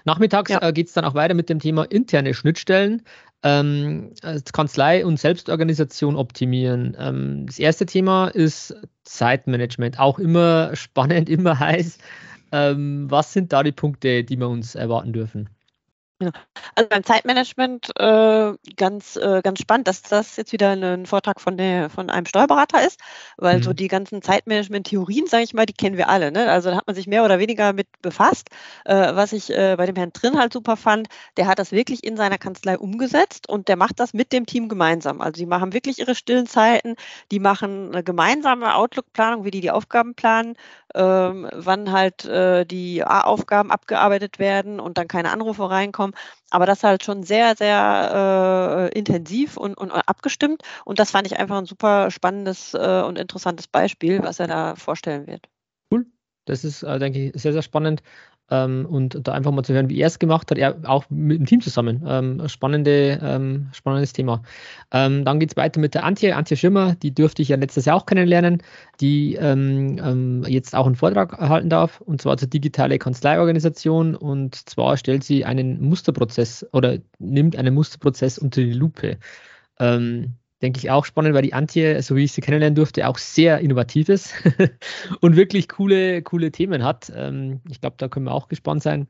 Nachmittags ja. äh, geht es dann auch weiter mit dem Thema interne Schnittstellen, ähm, Kanzlei und Selbstorganisation optimieren. Ähm, das erste Thema ist Zeitmanagement, auch immer spannend, immer heiß. Ähm, was sind da die Punkte, die wir uns erwarten dürfen? Genau. Also beim Zeitmanagement äh, ganz, äh, ganz spannend, dass das jetzt wieder ein Vortrag von, der, von einem Steuerberater ist, weil mhm. so die ganzen Zeitmanagement-Theorien, sage ich mal, die kennen wir alle. Ne? Also da hat man sich mehr oder weniger mit befasst. Äh, was ich äh, bei dem Herrn Drin halt super fand, der hat das wirklich in seiner Kanzlei umgesetzt und der macht das mit dem Team gemeinsam. Also die machen wirklich ihre stillen Zeiten, die machen eine gemeinsame Outlook-Planung, wie die die Aufgaben planen, ähm, wann halt äh, die A-Aufgaben abgearbeitet werden und dann keine Anrufe reinkommen aber das halt schon sehr, sehr äh, intensiv und, und, abgestimmt. Und das fand ich einfach ein super spannendes äh, und interessantes Beispiel, was er da vorstellen wird. Cool. Das ist, äh, denke ich, sehr, sehr spannend. Ähm, und da einfach mal zu hören, wie er es gemacht hat, er auch mit dem Team zusammen. Ähm, spannende, ähm, spannendes Thema. Ähm, dann geht es weiter mit der Antje, Antje Schimmer, die durfte ich ja letztes Jahr auch kennenlernen, die ähm, ähm, jetzt auch einen Vortrag erhalten darf, und zwar zur digitale Kanzleiorganisation. Und zwar stellt sie einen Musterprozess oder nimmt einen Musterprozess unter die Lupe. Ähm, denke ich auch spannend, weil die Antje, so wie ich sie kennenlernen durfte, auch sehr innovativ ist und wirklich coole, coole Themen hat. Ähm, ich glaube, da können wir auch gespannt sein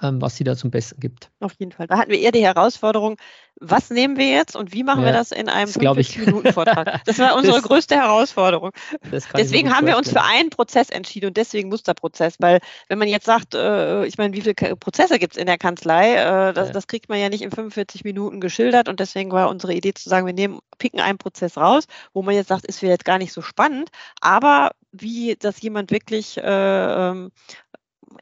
was sie da zum Besten gibt. Auf jeden Fall. Da hatten wir eher die Herausforderung, was nehmen wir jetzt und wie machen ja, wir das in einem 50-Minuten-Vortrag? Das war unsere das, größte Herausforderung. Deswegen haben wir uns für einen Prozess entschieden und deswegen Musterprozess, weil wenn man jetzt sagt, äh, ich meine, wie viele Prozesse gibt es in der Kanzlei, äh, das, ja. das, kriegt man ja nicht in 45 Minuten geschildert und deswegen war unsere Idee zu sagen, wir nehmen, picken einen Prozess raus, wo man jetzt sagt, ist vielleicht gar nicht so spannend, aber wie das jemand wirklich äh, ähm,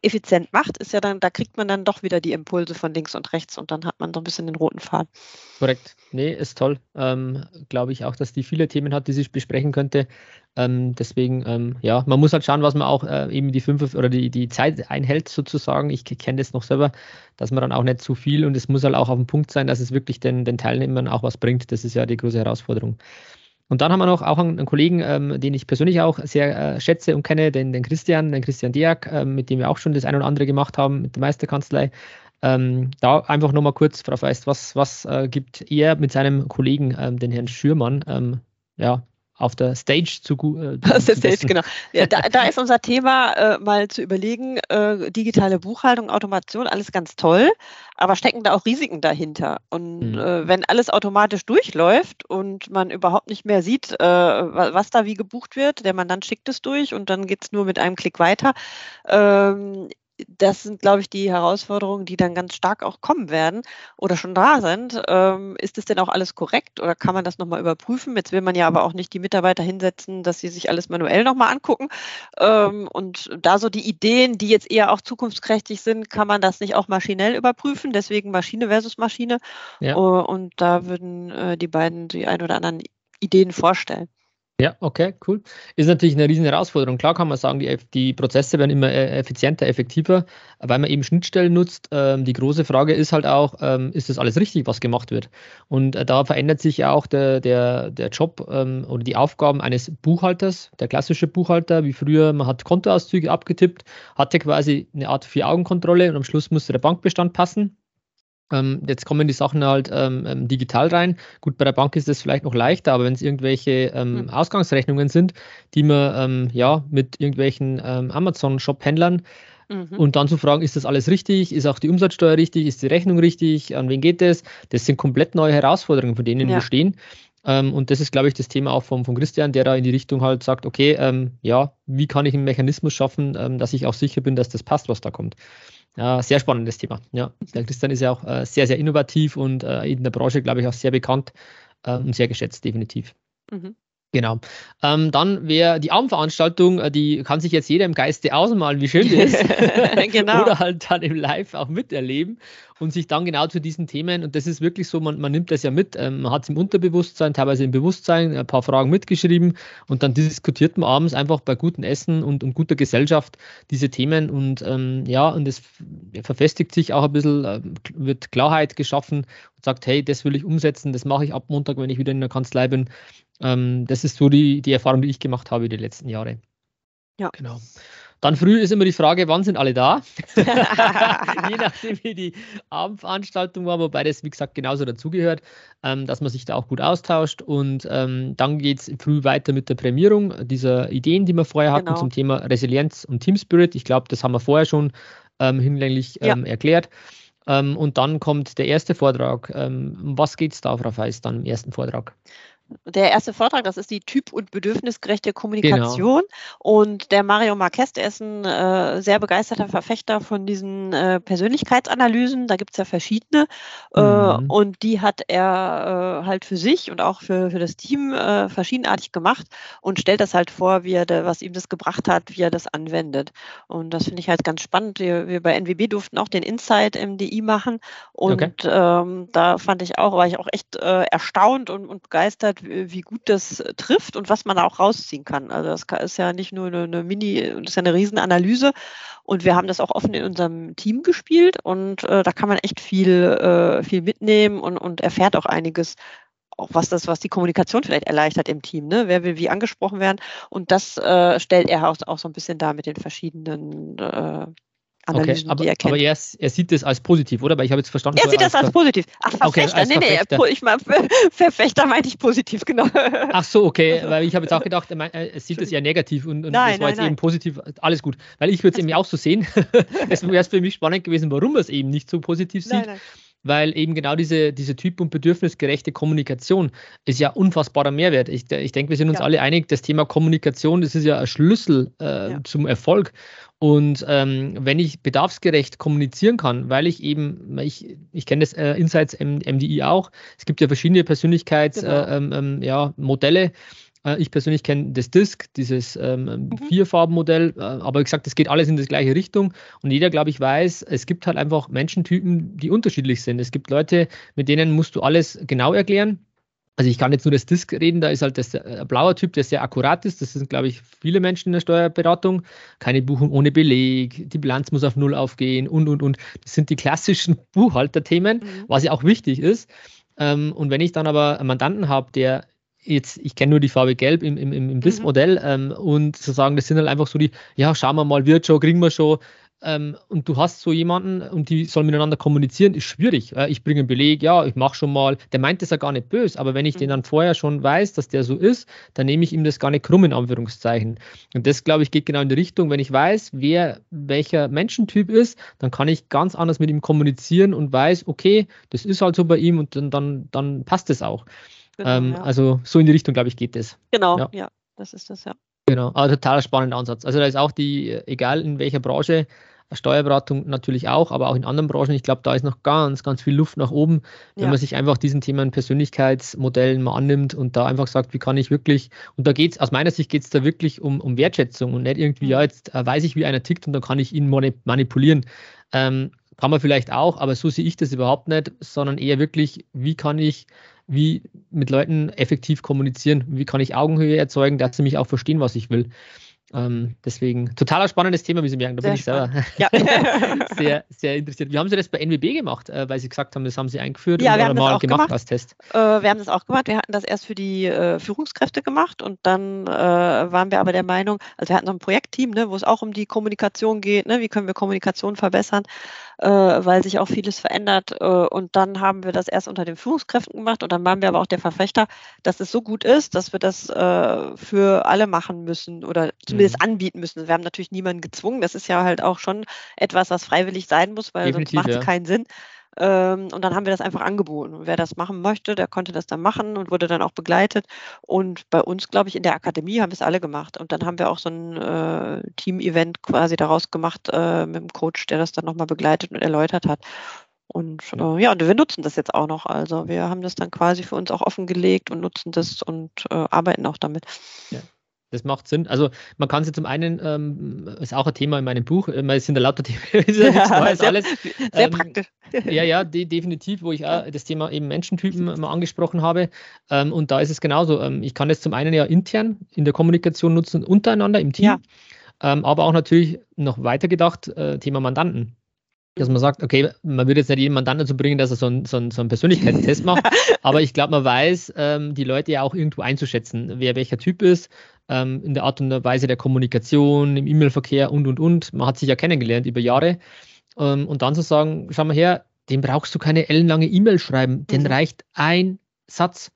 effizient macht, ist ja dann, da kriegt man dann doch wieder die Impulse von links und rechts und dann hat man so ein bisschen den roten Faden. Korrekt. Nee, ist toll. Ähm, Glaube ich auch, dass die viele Themen hat, die sich besprechen könnte. Ähm, deswegen, ähm, ja, man muss halt schauen, was man auch äh, eben die fünf oder die, die Zeit einhält, sozusagen. Ich kenne das noch selber, dass man dann auch nicht zu viel und es muss halt auch auf dem Punkt sein, dass es wirklich den, den Teilnehmern auch was bringt. Das ist ja die große Herausforderung. Und dann haben wir noch auch einen, Kollegen, ähm, den ich persönlich auch sehr äh, schätze und kenne, den, den Christian, den Christian Diak, äh, mit dem wir auch schon das ein oder andere gemacht haben mit der Meisterkanzlei. Ähm, da einfach nochmal kurz, Frau Feist, was, was äh, gibt er mit seinem Kollegen, ähm, den Herrn Schürmann, ähm, ja, auf der Stage zu äh, Auf der Stage, genau. Ja, da, da, ist unser Thema äh, mal zu überlegen, äh, digitale Buchhaltung, Automation, alles ganz toll, aber stecken da auch Risiken dahinter? Und mhm. äh, wenn alles automatisch durchläuft und man überhaupt nicht mehr sieht, äh, was da wie gebucht wird, der Mandant schickt es durch und dann geht es nur mit einem Klick weiter, ähm, das sind, glaube ich, die Herausforderungen, die dann ganz stark auch kommen werden oder schon da sind. Ähm, ist es denn auch alles korrekt oder kann man das nochmal überprüfen? Jetzt will man ja aber auch nicht die Mitarbeiter hinsetzen, dass sie sich alles manuell nochmal angucken. Ähm, und da so die Ideen, die jetzt eher auch zukunftsträchtig sind, kann man das nicht auch maschinell überprüfen. Deswegen Maschine versus Maschine. Ja. Uh, und da würden äh, die beiden die ein oder anderen Ideen vorstellen. Ja, okay, cool. Ist natürlich eine riesen Herausforderung. Klar kann man sagen, die, die Prozesse werden immer äh, effizienter, effektiver, weil man eben Schnittstellen nutzt. Ähm, die große Frage ist halt auch, ähm, ist das alles richtig, was gemacht wird? Und äh, da verändert sich ja auch der, der, der Job ähm, oder die Aufgaben eines Buchhalters, der klassische Buchhalter, wie früher, man hat Kontoauszüge abgetippt, hatte quasi eine Art Vier-Augen-Kontrolle und am Schluss musste der Bankbestand passen. Ähm, jetzt kommen die Sachen halt ähm, ähm, digital rein. Gut, bei der Bank ist das vielleicht noch leichter, aber wenn es irgendwelche ähm, mhm. Ausgangsrechnungen sind, die man ähm, ja mit irgendwelchen ähm, Amazon-Shop-Händlern mhm. und dann zu fragen, ist das alles richtig? Ist auch die Umsatzsteuer richtig? Ist die Rechnung richtig? An wen geht das? Das sind komplett neue Herausforderungen, von denen ja. wir stehen. und das ist, glaube ich, das Thema auch von, von Christian, der da in die Richtung halt sagt, okay, ja, wie kann ich einen Mechanismus schaffen, dass ich auch sicher bin, dass das passt, was da kommt. Ja, sehr spannendes Thema. Ja, der Christian ist ja auch äh, sehr, sehr innovativ und äh, in der Branche, glaube ich, auch sehr bekannt äh, und sehr geschätzt, definitiv. Mhm. Genau. Ähm, dann wäre die Abendveranstaltung, äh, die kann sich jetzt jeder im Geiste ausmalen, wie schön die ist. genau. Oder halt dann im Live auch miterleben und sich dann genau zu diesen Themen, und das ist wirklich so, man, man nimmt das ja mit, ähm, man hat es im Unterbewusstsein, teilweise im Bewusstsein, ein paar Fragen mitgeschrieben und dann diskutiert man abends einfach bei gutem Essen und, und guter Gesellschaft diese Themen und ähm, ja, und es verfestigt sich auch ein bisschen, äh, wird Klarheit geschaffen und sagt, hey, das will ich umsetzen, das mache ich ab Montag, wenn ich wieder in der Kanzlei bin ähm, das ist so die, die Erfahrung, die ich gemacht habe die letzten Jahre. Ja. Genau. Dann früh ist immer die Frage, wann sind alle da? Je nachdem, wie die Abendveranstaltung war, wobei das, wie gesagt, genauso dazugehört, ähm, dass man sich da auch gut austauscht. Und ähm, dann geht es früh weiter mit der Prämierung dieser Ideen, die wir vorher hatten genau. zum Thema Resilienz und Team Spirit. Ich glaube, das haben wir vorher schon ähm, hinlänglich ja. Ähm, erklärt. Ähm, und dann kommt der erste Vortrag. Ähm, was geht es da, Frau Feist, dann im ersten Vortrag? Der erste Vortrag, das ist die typ- und bedürfnisgerechte Kommunikation. Genau. Und der Mario Marquez, der ist ein äh, sehr begeisterter Verfechter von diesen äh, Persönlichkeitsanalysen. Da gibt es ja verschiedene. Äh, mhm. und die hat er äh, halt für sich und auch für, für das Team äh, verschiedenartig gemacht und stellt das halt vor, wie er da, was ihm das gebracht hat, wie er das anwendet. Und das finde ich halt ganz spannend. Wir, wir, bei NWB durften auch den Insight MDI machen. Und okay. ähm, da fand ich auch, war ich auch echt äh, erstaunt und, und begeistert, wie gut das äh, trifft und was man da auch rausziehen kann. Also das ist ja nicht nur eine, Mini, das ist ja eine Riesenanalyse und wir haben das auch offen in unserem Team gespielt und äh, da kann man echt viel, äh, viel mitnehmen und, und erfährt auch einiges auch was das, was die Kommunikation vielleicht erleichtert im Team, ne? Wer will wie angesprochen werden? Und das äh, stellt er auch, auch so ein bisschen dar mit den verschiedenen äh, Analysen, okay, aber, die er kennt. Aber er, er, sieht das als positiv, oder? Weil ich habe jetzt verstanden. Er sieht das als positiv. Ach, Verfechter. Okay, nee, Verfechter. nee, ich meine, Verfechter meinte ich positiv, genau. Ach so, okay, also. weil ich habe jetzt auch gedacht, er, er sieht das ja negativ und, und nein, das war nein, jetzt nein. eben positiv. Alles gut. Weil ich würde es eben auch so sehen. es wäre für mich spannend gewesen, warum er es eben nicht so positiv sieht. Weil eben genau diese, diese typ- und bedürfnisgerechte Kommunikation ist ja unfassbarer Mehrwert. Ich, ich denke, wir sind uns ja. alle einig, das Thema Kommunikation, das ist ja ein Schlüssel äh, ja. zum Erfolg. Und ähm, wenn ich bedarfsgerecht kommunizieren kann, weil ich eben, ich, ich kenne das äh, Insights MDI auch, es gibt ja verschiedene Persönlichkeitsmodelle, genau. äh, ähm, ja, äh, ich persönlich kenne das Disk, dieses ähm, mhm. Vierfarbenmodell, äh, aber wie gesagt, es geht alles in die gleiche Richtung. Und jeder, glaube ich, weiß, es gibt halt einfach Menschentypen, die unterschiedlich sind. Es gibt Leute, mit denen musst du alles genau erklären. Also ich kann jetzt nur das Disk reden, da ist halt das äh, blauer Typ, der sehr akkurat ist. Das sind, glaube ich, viele Menschen in der Steuerberatung. Keine Buchung ohne Beleg, die Bilanz muss auf Null aufgehen und, und, und. Das sind die klassischen Buchhalterthemen, mhm. was ja auch wichtig ist. Ähm, und wenn ich dann aber einen Mandanten habe, der jetzt, ich kenne nur die Farbe Gelb im, im, im BIS-Modell mhm. ähm, und sozusagen, das sind halt einfach so die, ja, schauen wir mal, wird schon, kriegen wir schon. Ähm, und du hast so jemanden und die sollen miteinander kommunizieren, ist schwierig. Äh, ich bringe einen Beleg, ja, ich mache schon mal, der meint das ja gar nicht böse, aber wenn ich mhm. den dann vorher schon weiß, dass der so ist, dann nehme ich ihm das gar nicht krumm in Anführungszeichen. Und das, glaube ich, geht genau in die Richtung, wenn ich weiß, wer welcher Menschentyp ist, dann kann ich ganz anders mit ihm kommunizieren und weiß, okay, das ist halt so bei ihm und dann, dann, dann passt es auch. Genau, ähm, ja. Also so in die Richtung, glaube ich, geht es. Genau, ja. ja, das ist das, ja. Genau, aber total spannender Ansatz. Also da ist auch die, egal in welcher Branche, Steuerberatung natürlich auch, aber auch in anderen Branchen, ich glaube, da ist noch ganz, ganz viel Luft nach oben, wenn ja. man sich einfach diesen Themen Persönlichkeitsmodellen mal annimmt und da einfach sagt, wie kann ich wirklich, und da geht es, aus meiner Sicht geht es da wirklich um, um Wertschätzung und nicht irgendwie, ja, mhm. jetzt äh, weiß ich, wie einer tickt und dann kann ich ihn manipulieren. Ähm, kann man vielleicht auch, aber so sehe ich das überhaupt nicht, sondern eher wirklich, wie kann ich wie mit Leuten effektiv kommunizieren, wie kann ich Augenhöhe erzeugen, dass sie mich auch verstehen, was ich will. Ähm, deswegen totaler spannendes Thema, wie Sie merken. Da sehr bin ich selber ja. sehr, sehr interessiert. Wie haben Sie das bei NWB gemacht? Äh, weil Sie gesagt haben, das haben Sie eingeführt ja, wir haben mal das auch gemacht, gemacht als Test. Äh, wir haben das auch gemacht. Wir hatten das erst für die äh, Führungskräfte gemacht und dann äh, waren wir aber der Meinung, also wir hatten so ein Projektteam, ne, wo es auch um die Kommunikation geht, ne, wie können wir Kommunikation verbessern äh, weil sich auch vieles verändert. Äh, und dann haben wir das erst unter den Führungskräften gemacht und dann waren wir aber auch der Verfechter, dass es so gut ist, dass wir das äh, für alle machen müssen oder zumindest mhm. anbieten müssen. Wir haben natürlich niemanden gezwungen. Das ist ja halt auch schon etwas, was freiwillig sein muss, weil Definitiv, sonst macht es ja. keinen Sinn. Ähm, und dann haben wir das einfach angeboten. Und wer das machen möchte, der konnte das dann machen und wurde dann auch begleitet. Und bei uns, glaube ich, in der Akademie haben wir es alle gemacht. Und dann haben wir auch so ein äh, Team-Event quasi daraus gemacht äh, mit dem Coach, der das dann nochmal begleitet und erläutert hat. Und äh, ja, und wir nutzen das jetzt auch noch. Also wir haben das dann quasi für uns auch offengelegt und nutzen das und äh, arbeiten auch damit. Ja. Das macht Sinn. Also man kann sie zum einen, ähm, ist auch ein Thema in meinem Buch, äh, es sind da lauter Themen, ja sehr, alles. Sehr ähm, praktisch. Ja, ja, de definitiv, wo ich auch das Thema eben Menschentypen mal angesprochen habe. Ähm, und da ist es genauso. Ähm, ich kann es zum einen ja intern in der Kommunikation nutzen, untereinander im Team, ja. Ähm, aber auch natürlich noch weiter gedacht, äh, Thema Mandanten dass man sagt, okay, man würde jetzt nicht jeden Mandanten dazu bringen, dass er so einen, so einen, so einen Persönlichkeitstest macht, aber ich glaube, man weiß, ähm, die Leute ja auch irgendwo einzuschätzen, wer welcher Typ ist, ähm, in der Art und Weise der Kommunikation, im E-Mail-Verkehr und, und, und. Man hat sich ja kennengelernt über Jahre. Ähm, und dann zu sagen, schau mal her, dem brauchst du keine ellenlange E-Mail schreiben, den mhm. reicht ein Satz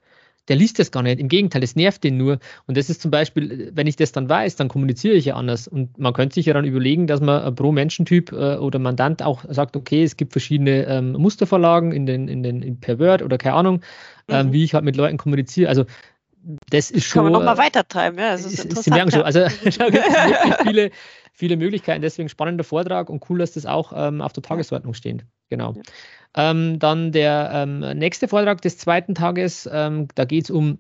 der liest das gar nicht. Im Gegenteil, es nervt den nur. Und das ist zum Beispiel, wenn ich das dann weiß, dann kommuniziere ich ja anders. Und man könnte sich ja dann überlegen, dass man pro Menschentyp äh, oder Mandant auch sagt, okay, es gibt verschiedene ähm, Musterverlagen in den, in den, in, per Word oder keine Ahnung, ähm, mhm. wie ich halt mit Leuten kommuniziere. Also das ist schon. Kann man nochmal weitertreiben, ja. Das ist, ist Sie merken schon, also da gibt es wirklich viele, viele Möglichkeiten. Deswegen spannender Vortrag und cool, dass das auch ähm, auf der Tagesordnung steht. Genau. Ja. Ähm, dann der ähm, nächste Vortrag des zweiten Tages, ähm, da geht es um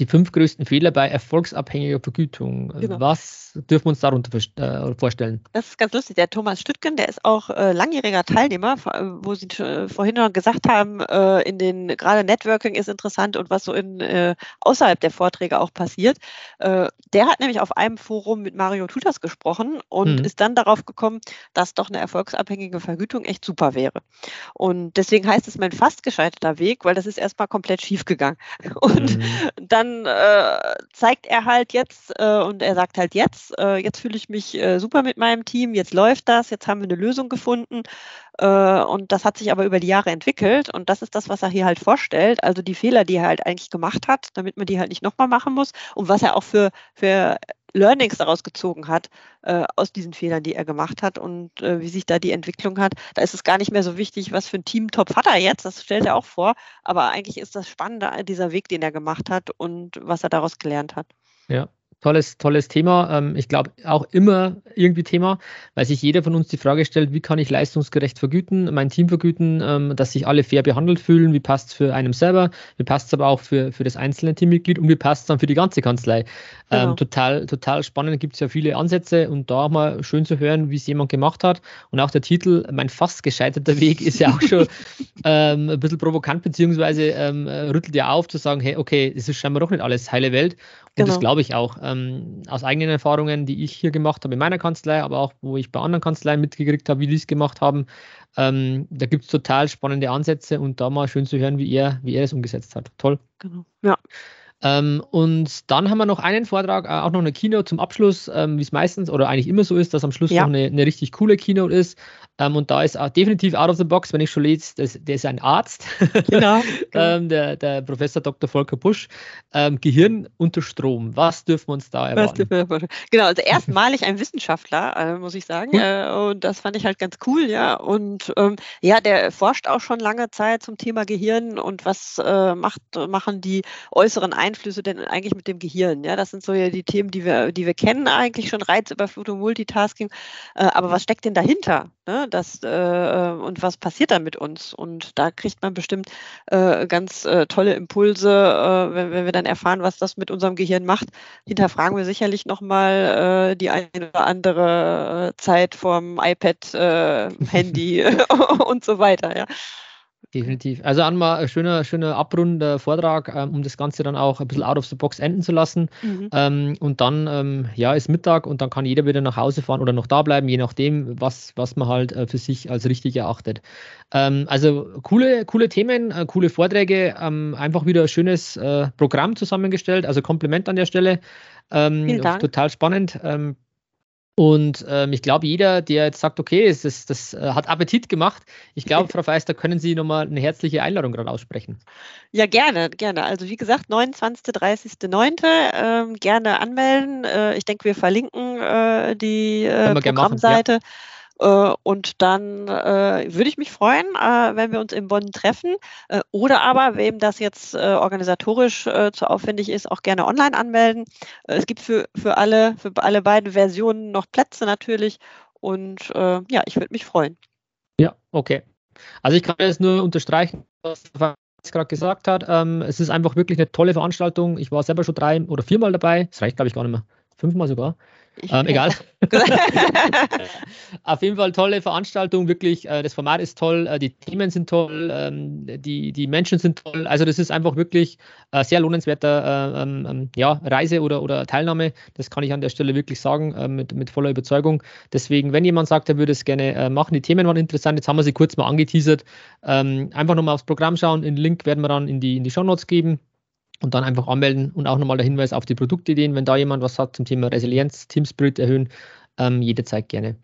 die fünf größten Fehler bei erfolgsabhängiger Vergütung. Genau. Was dürfen wir uns darunter äh, vorstellen? Das ist ganz lustig. Der Thomas Stüttgen, der ist auch äh, langjähriger Teilnehmer, wo Sie äh, vorhin noch gesagt haben, äh, in den gerade Networking ist interessant und was so in äh, außerhalb der Vorträge auch passiert. Äh, der hat nämlich auf einem Forum mit Mario Tutas gesprochen und mhm. ist dann darauf gekommen, dass doch eine erfolgsabhängige Vergütung echt super wäre. Und deswegen heißt es mein fast gescheiterter Weg, weil das ist erstmal komplett schief gegangen. Und mhm. dann äh, zeigt er halt jetzt äh, und er sagt halt jetzt, äh, jetzt fühle ich mich äh, super mit meinem Team, jetzt läuft das, jetzt haben wir eine Lösung gefunden äh, und das hat sich aber über die Jahre entwickelt und das ist das, was er hier halt vorstellt, also die Fehler, die er halt eigentlich gemacht hat, damit man die halt nicht nochmal machen muss und was er auch für, für Learnings daraus gezogen hat, äh, aus diesen Fehlern, die er gemacht hat und äh, wie sich da die Entwicklung hat. Da ist es gar nicht mehr so wichtig, was für ein Teamtopf hat er jetzt, das stellt er auch vor, aber eigentlich ist das Spannende dieser Weg, den er gemacht hat und was er daraus gelernt hat. Ja, tolles, tolles Thema. Ähm, ich glaube auch immer irgendwie Thema, weil sich jeder von uns die Frage stellt, wie kann ich leistungsgerecht vergüten, mein Team vergüten, ähm, dass sich alle fair behandelt fühlen, wie passt es für einen selber, wie passt es aber auch für, für das einzelne Teammitglied und wie passt es dann für die ganze Kanzlei. Ähm, genau. Ähm, total, total spannend, gibt es ja viele Ansätze und da auch mal schön zu hören, wie es jemand gemacht hat. Und auch der Titel, mein fast gescheiterter Weg, ist ja auch schon ähm, ein bisschen provokant, beziehungsweise ähm, rüttelt ja auf zu sagen, hey, okay, es ist scheinbar doch nicht alles heile Welt. Und genau. das glaube ich auch ähm, aus eigenen Erfahrungen, die ich hier gemacht habe in meiner Kanzlei, aber auch wo ich bei anderen Kanzleien mitgekriegt habe, wie die es gemacht haben. Ähm, da gibt es total spannende Ansätze und da mal schön zu hören, wie er, wie er es umgesetzt hat. Toll. Genau. Ja. Ähm, und dann haben wir noch einen Vortrag, äh, auch noch eine Keynote zum Abschluss, ähm, wie es meistens oder eigentlich immer so ist, dass am Schluss ja. noch eine, eine, richtig coole Keynote ist. Ähm, und da ist auch definitiv out of the box, wenn ich schon lese, das, der ist ein Arzt, genau, genau. Ähm, der, der, Professor Dr. Volker Busch. Ähm, Gehirn unter Strom, was dürfen wir uns da erwarten? Genau, also erstmalig ein Wissenschaftler, äh, muss ich sagen. Äh, und das fand ich halt ganz cool, ja. Und ähm, ja, der forscht auch schon lange Zeit zum Thema Gehirn und was äh, macht, machen die äußeren Einflüsse denn eigentlich mit dem Gehirn? Ja, das sind so ja die Themen, die wir, die wir kennen eigentlich schon, Reizüberflutung, Multitasking. Äh, aber was steckt denn dahinter? Ne? Das, äh, äh, und was passiert da mit uns? Und da kriegt man bestimmt äh, ganz äh, tolle Impulse, äh, wenn, wenn, wir dann erfahren, was das mit unserem Gehirn macht. Hinterfragen wir sicherlich nochmal äh, die eine oder andere Zeit vom iPad, Handy und so weiter. Ja. Definitiv. Also einmal ein schöner, schöner abrundender Vortrag, ähm, um das Ganze dann auch ein bisschen out of the box enden zu lassen. Mhm. Ähm, und dann, ähm, ja, ist Mittag und dann kann jeder wieder nach Hause fahren oder noch da bleiben, je nachdem, was, was man halt äh, für sich als richtig erachtet. Ähm, also coole, coole Themen, äh, coole Vorträge, ähm, einfach wieder ein schönes äh, Programm zusammengestellt. Also Kompliment an der Stelle. Ähm, total spannend. Und ähm, ich glaube, jeder, der jetzt sagt, okay, es ist, das äh, hat Appetit gemacht, ich glaube, Frau Feister, können Sie nochmal eine herzliche Einladung gerade aussprechen. Ja, gerne, gerne. Also wie gesagt, 29., 30.09. Ähm, gerne anmelden. Äh, ich denke, wir verlinken äh, die äh, Programmseite. Machen, ja. Äh, und dann äh, würde ich mich freuen, äh, wenn wir uns in Bonn treffen. oder aber, wem das jetzt organisatorisch zu aufwendig ist, auch gerne online anmelden. es gibt für, für, alle, für alle beiden Versionen noch Plätze natürlich. Und ja, ich würde mich freuen. Ja, okay. Also ich kann das nur unterstreichen, was gerade gesagt hat. Ähm, es ist einfach wirklich eine tolle Veranstaltung. Ich war selber schon drei oder viermal dabei. Das reicht, glaube ich, gar nicht mehr. Fünfmal sogar. Ähm, egal. Auf jeden Fall tolle Veranstaltung, wirklich. Äh, das Format ist toll, äh, die Themen sind toll, ähm, die, die Menschen sind toll. Also, das ist einfach wirklich äh, sehr lohnenswerter äh, ähm, ähm, ja, Reise oder, oder Teilnahme. Das kann ich an der Stelle wirklich sagen, mit, mit voller Überzeugung. Deswegen, wenn jemand sagt, er würde es gerne machen, die Themen waren interessant. Jetzt haben wir sie kurz mal angeteasert. Einfach nochmal aufs Programm schauen. Den Link werden wir dann in die, in die Show Notes geben und dann einfach anmelden und auch nochmal der Hinweis auf die Produktideen, wenn da jemand was hat zum Thema Resilienz, Team Spirit erhöhen, ähm, jederzeit gerne.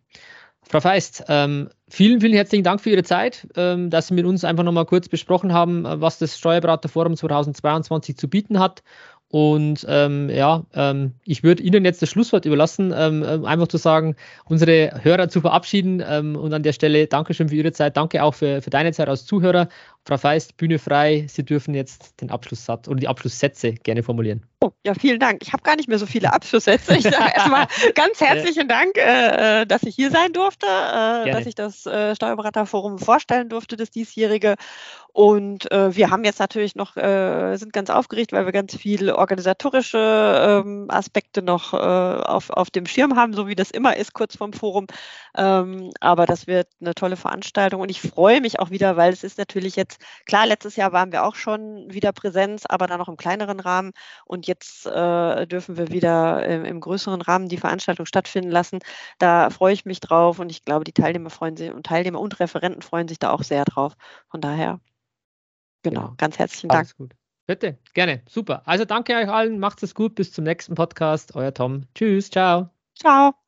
Frau Feist, ähm, vielen, vielen herzlichen Dank für Ihre Zeit, ähm, dass Sie mit uns einfach nochmal kurz besprochen haben, was das Steuerberaterforum 2022 zu bieten hat und ähm, ja, ähm, ich würde Ihnen jetzt das Schlusswort überlassen, ähm, einfach zu sagen, unsere Hörer zu verabschieden. Und an der Stelle Dankeschön für Ihre Zeit. Danke auch für, für deine Zeit als Zuhörer. Frau Feist, Bühne frei. Sie dürfen jetzt den Abschlusssatz oder die Abschlusssätze gerne formulieren. Oh, ja, vielen Dank. Ich habe gar nicht mehr so viele Abschlusssätze. Ich sage erstmal ganz herzlichen Dank, äh, äh, dass ich hier sein durfte, äh, dass ich das äh, Steuerberaterforum vorstellen durfte, das diesjährige. Und äh, wir haben jetzt natürlich noch, äh, sind ganz aufgeregt, weil wir ganz viele organisatorische ähm, Aspekte noch auf, auf dem Schirm haben, so wie das immer ist, kurz vorm Forum. Ähm, aber das wird eine tolle Veranstaltung und ich freue mich auch wieder, weil es ist natürlich jetzt, klar, letztes Jahr waren wir auch schon wieder Präsenz, aber dann noch im kleineren Rahmen. Und jetzt äh, dürfen wir wieder im, im, größeren Rahmen die Veranstaltung stattfinden lassen. Da freue ich mich drauf und ich glaube, die Teilnehmer freuen sich und Teilnehmer und Referenten freuen sich da auch sehr drauf. Von daher Genau, ganz herzlichen Dank. Alles gut. Bitte, gerne. Super. Also danke euch allen. Macht es gut. Bis zum nächsten Podcast. Euer Tom. Tschüss. Ciao. Ciao.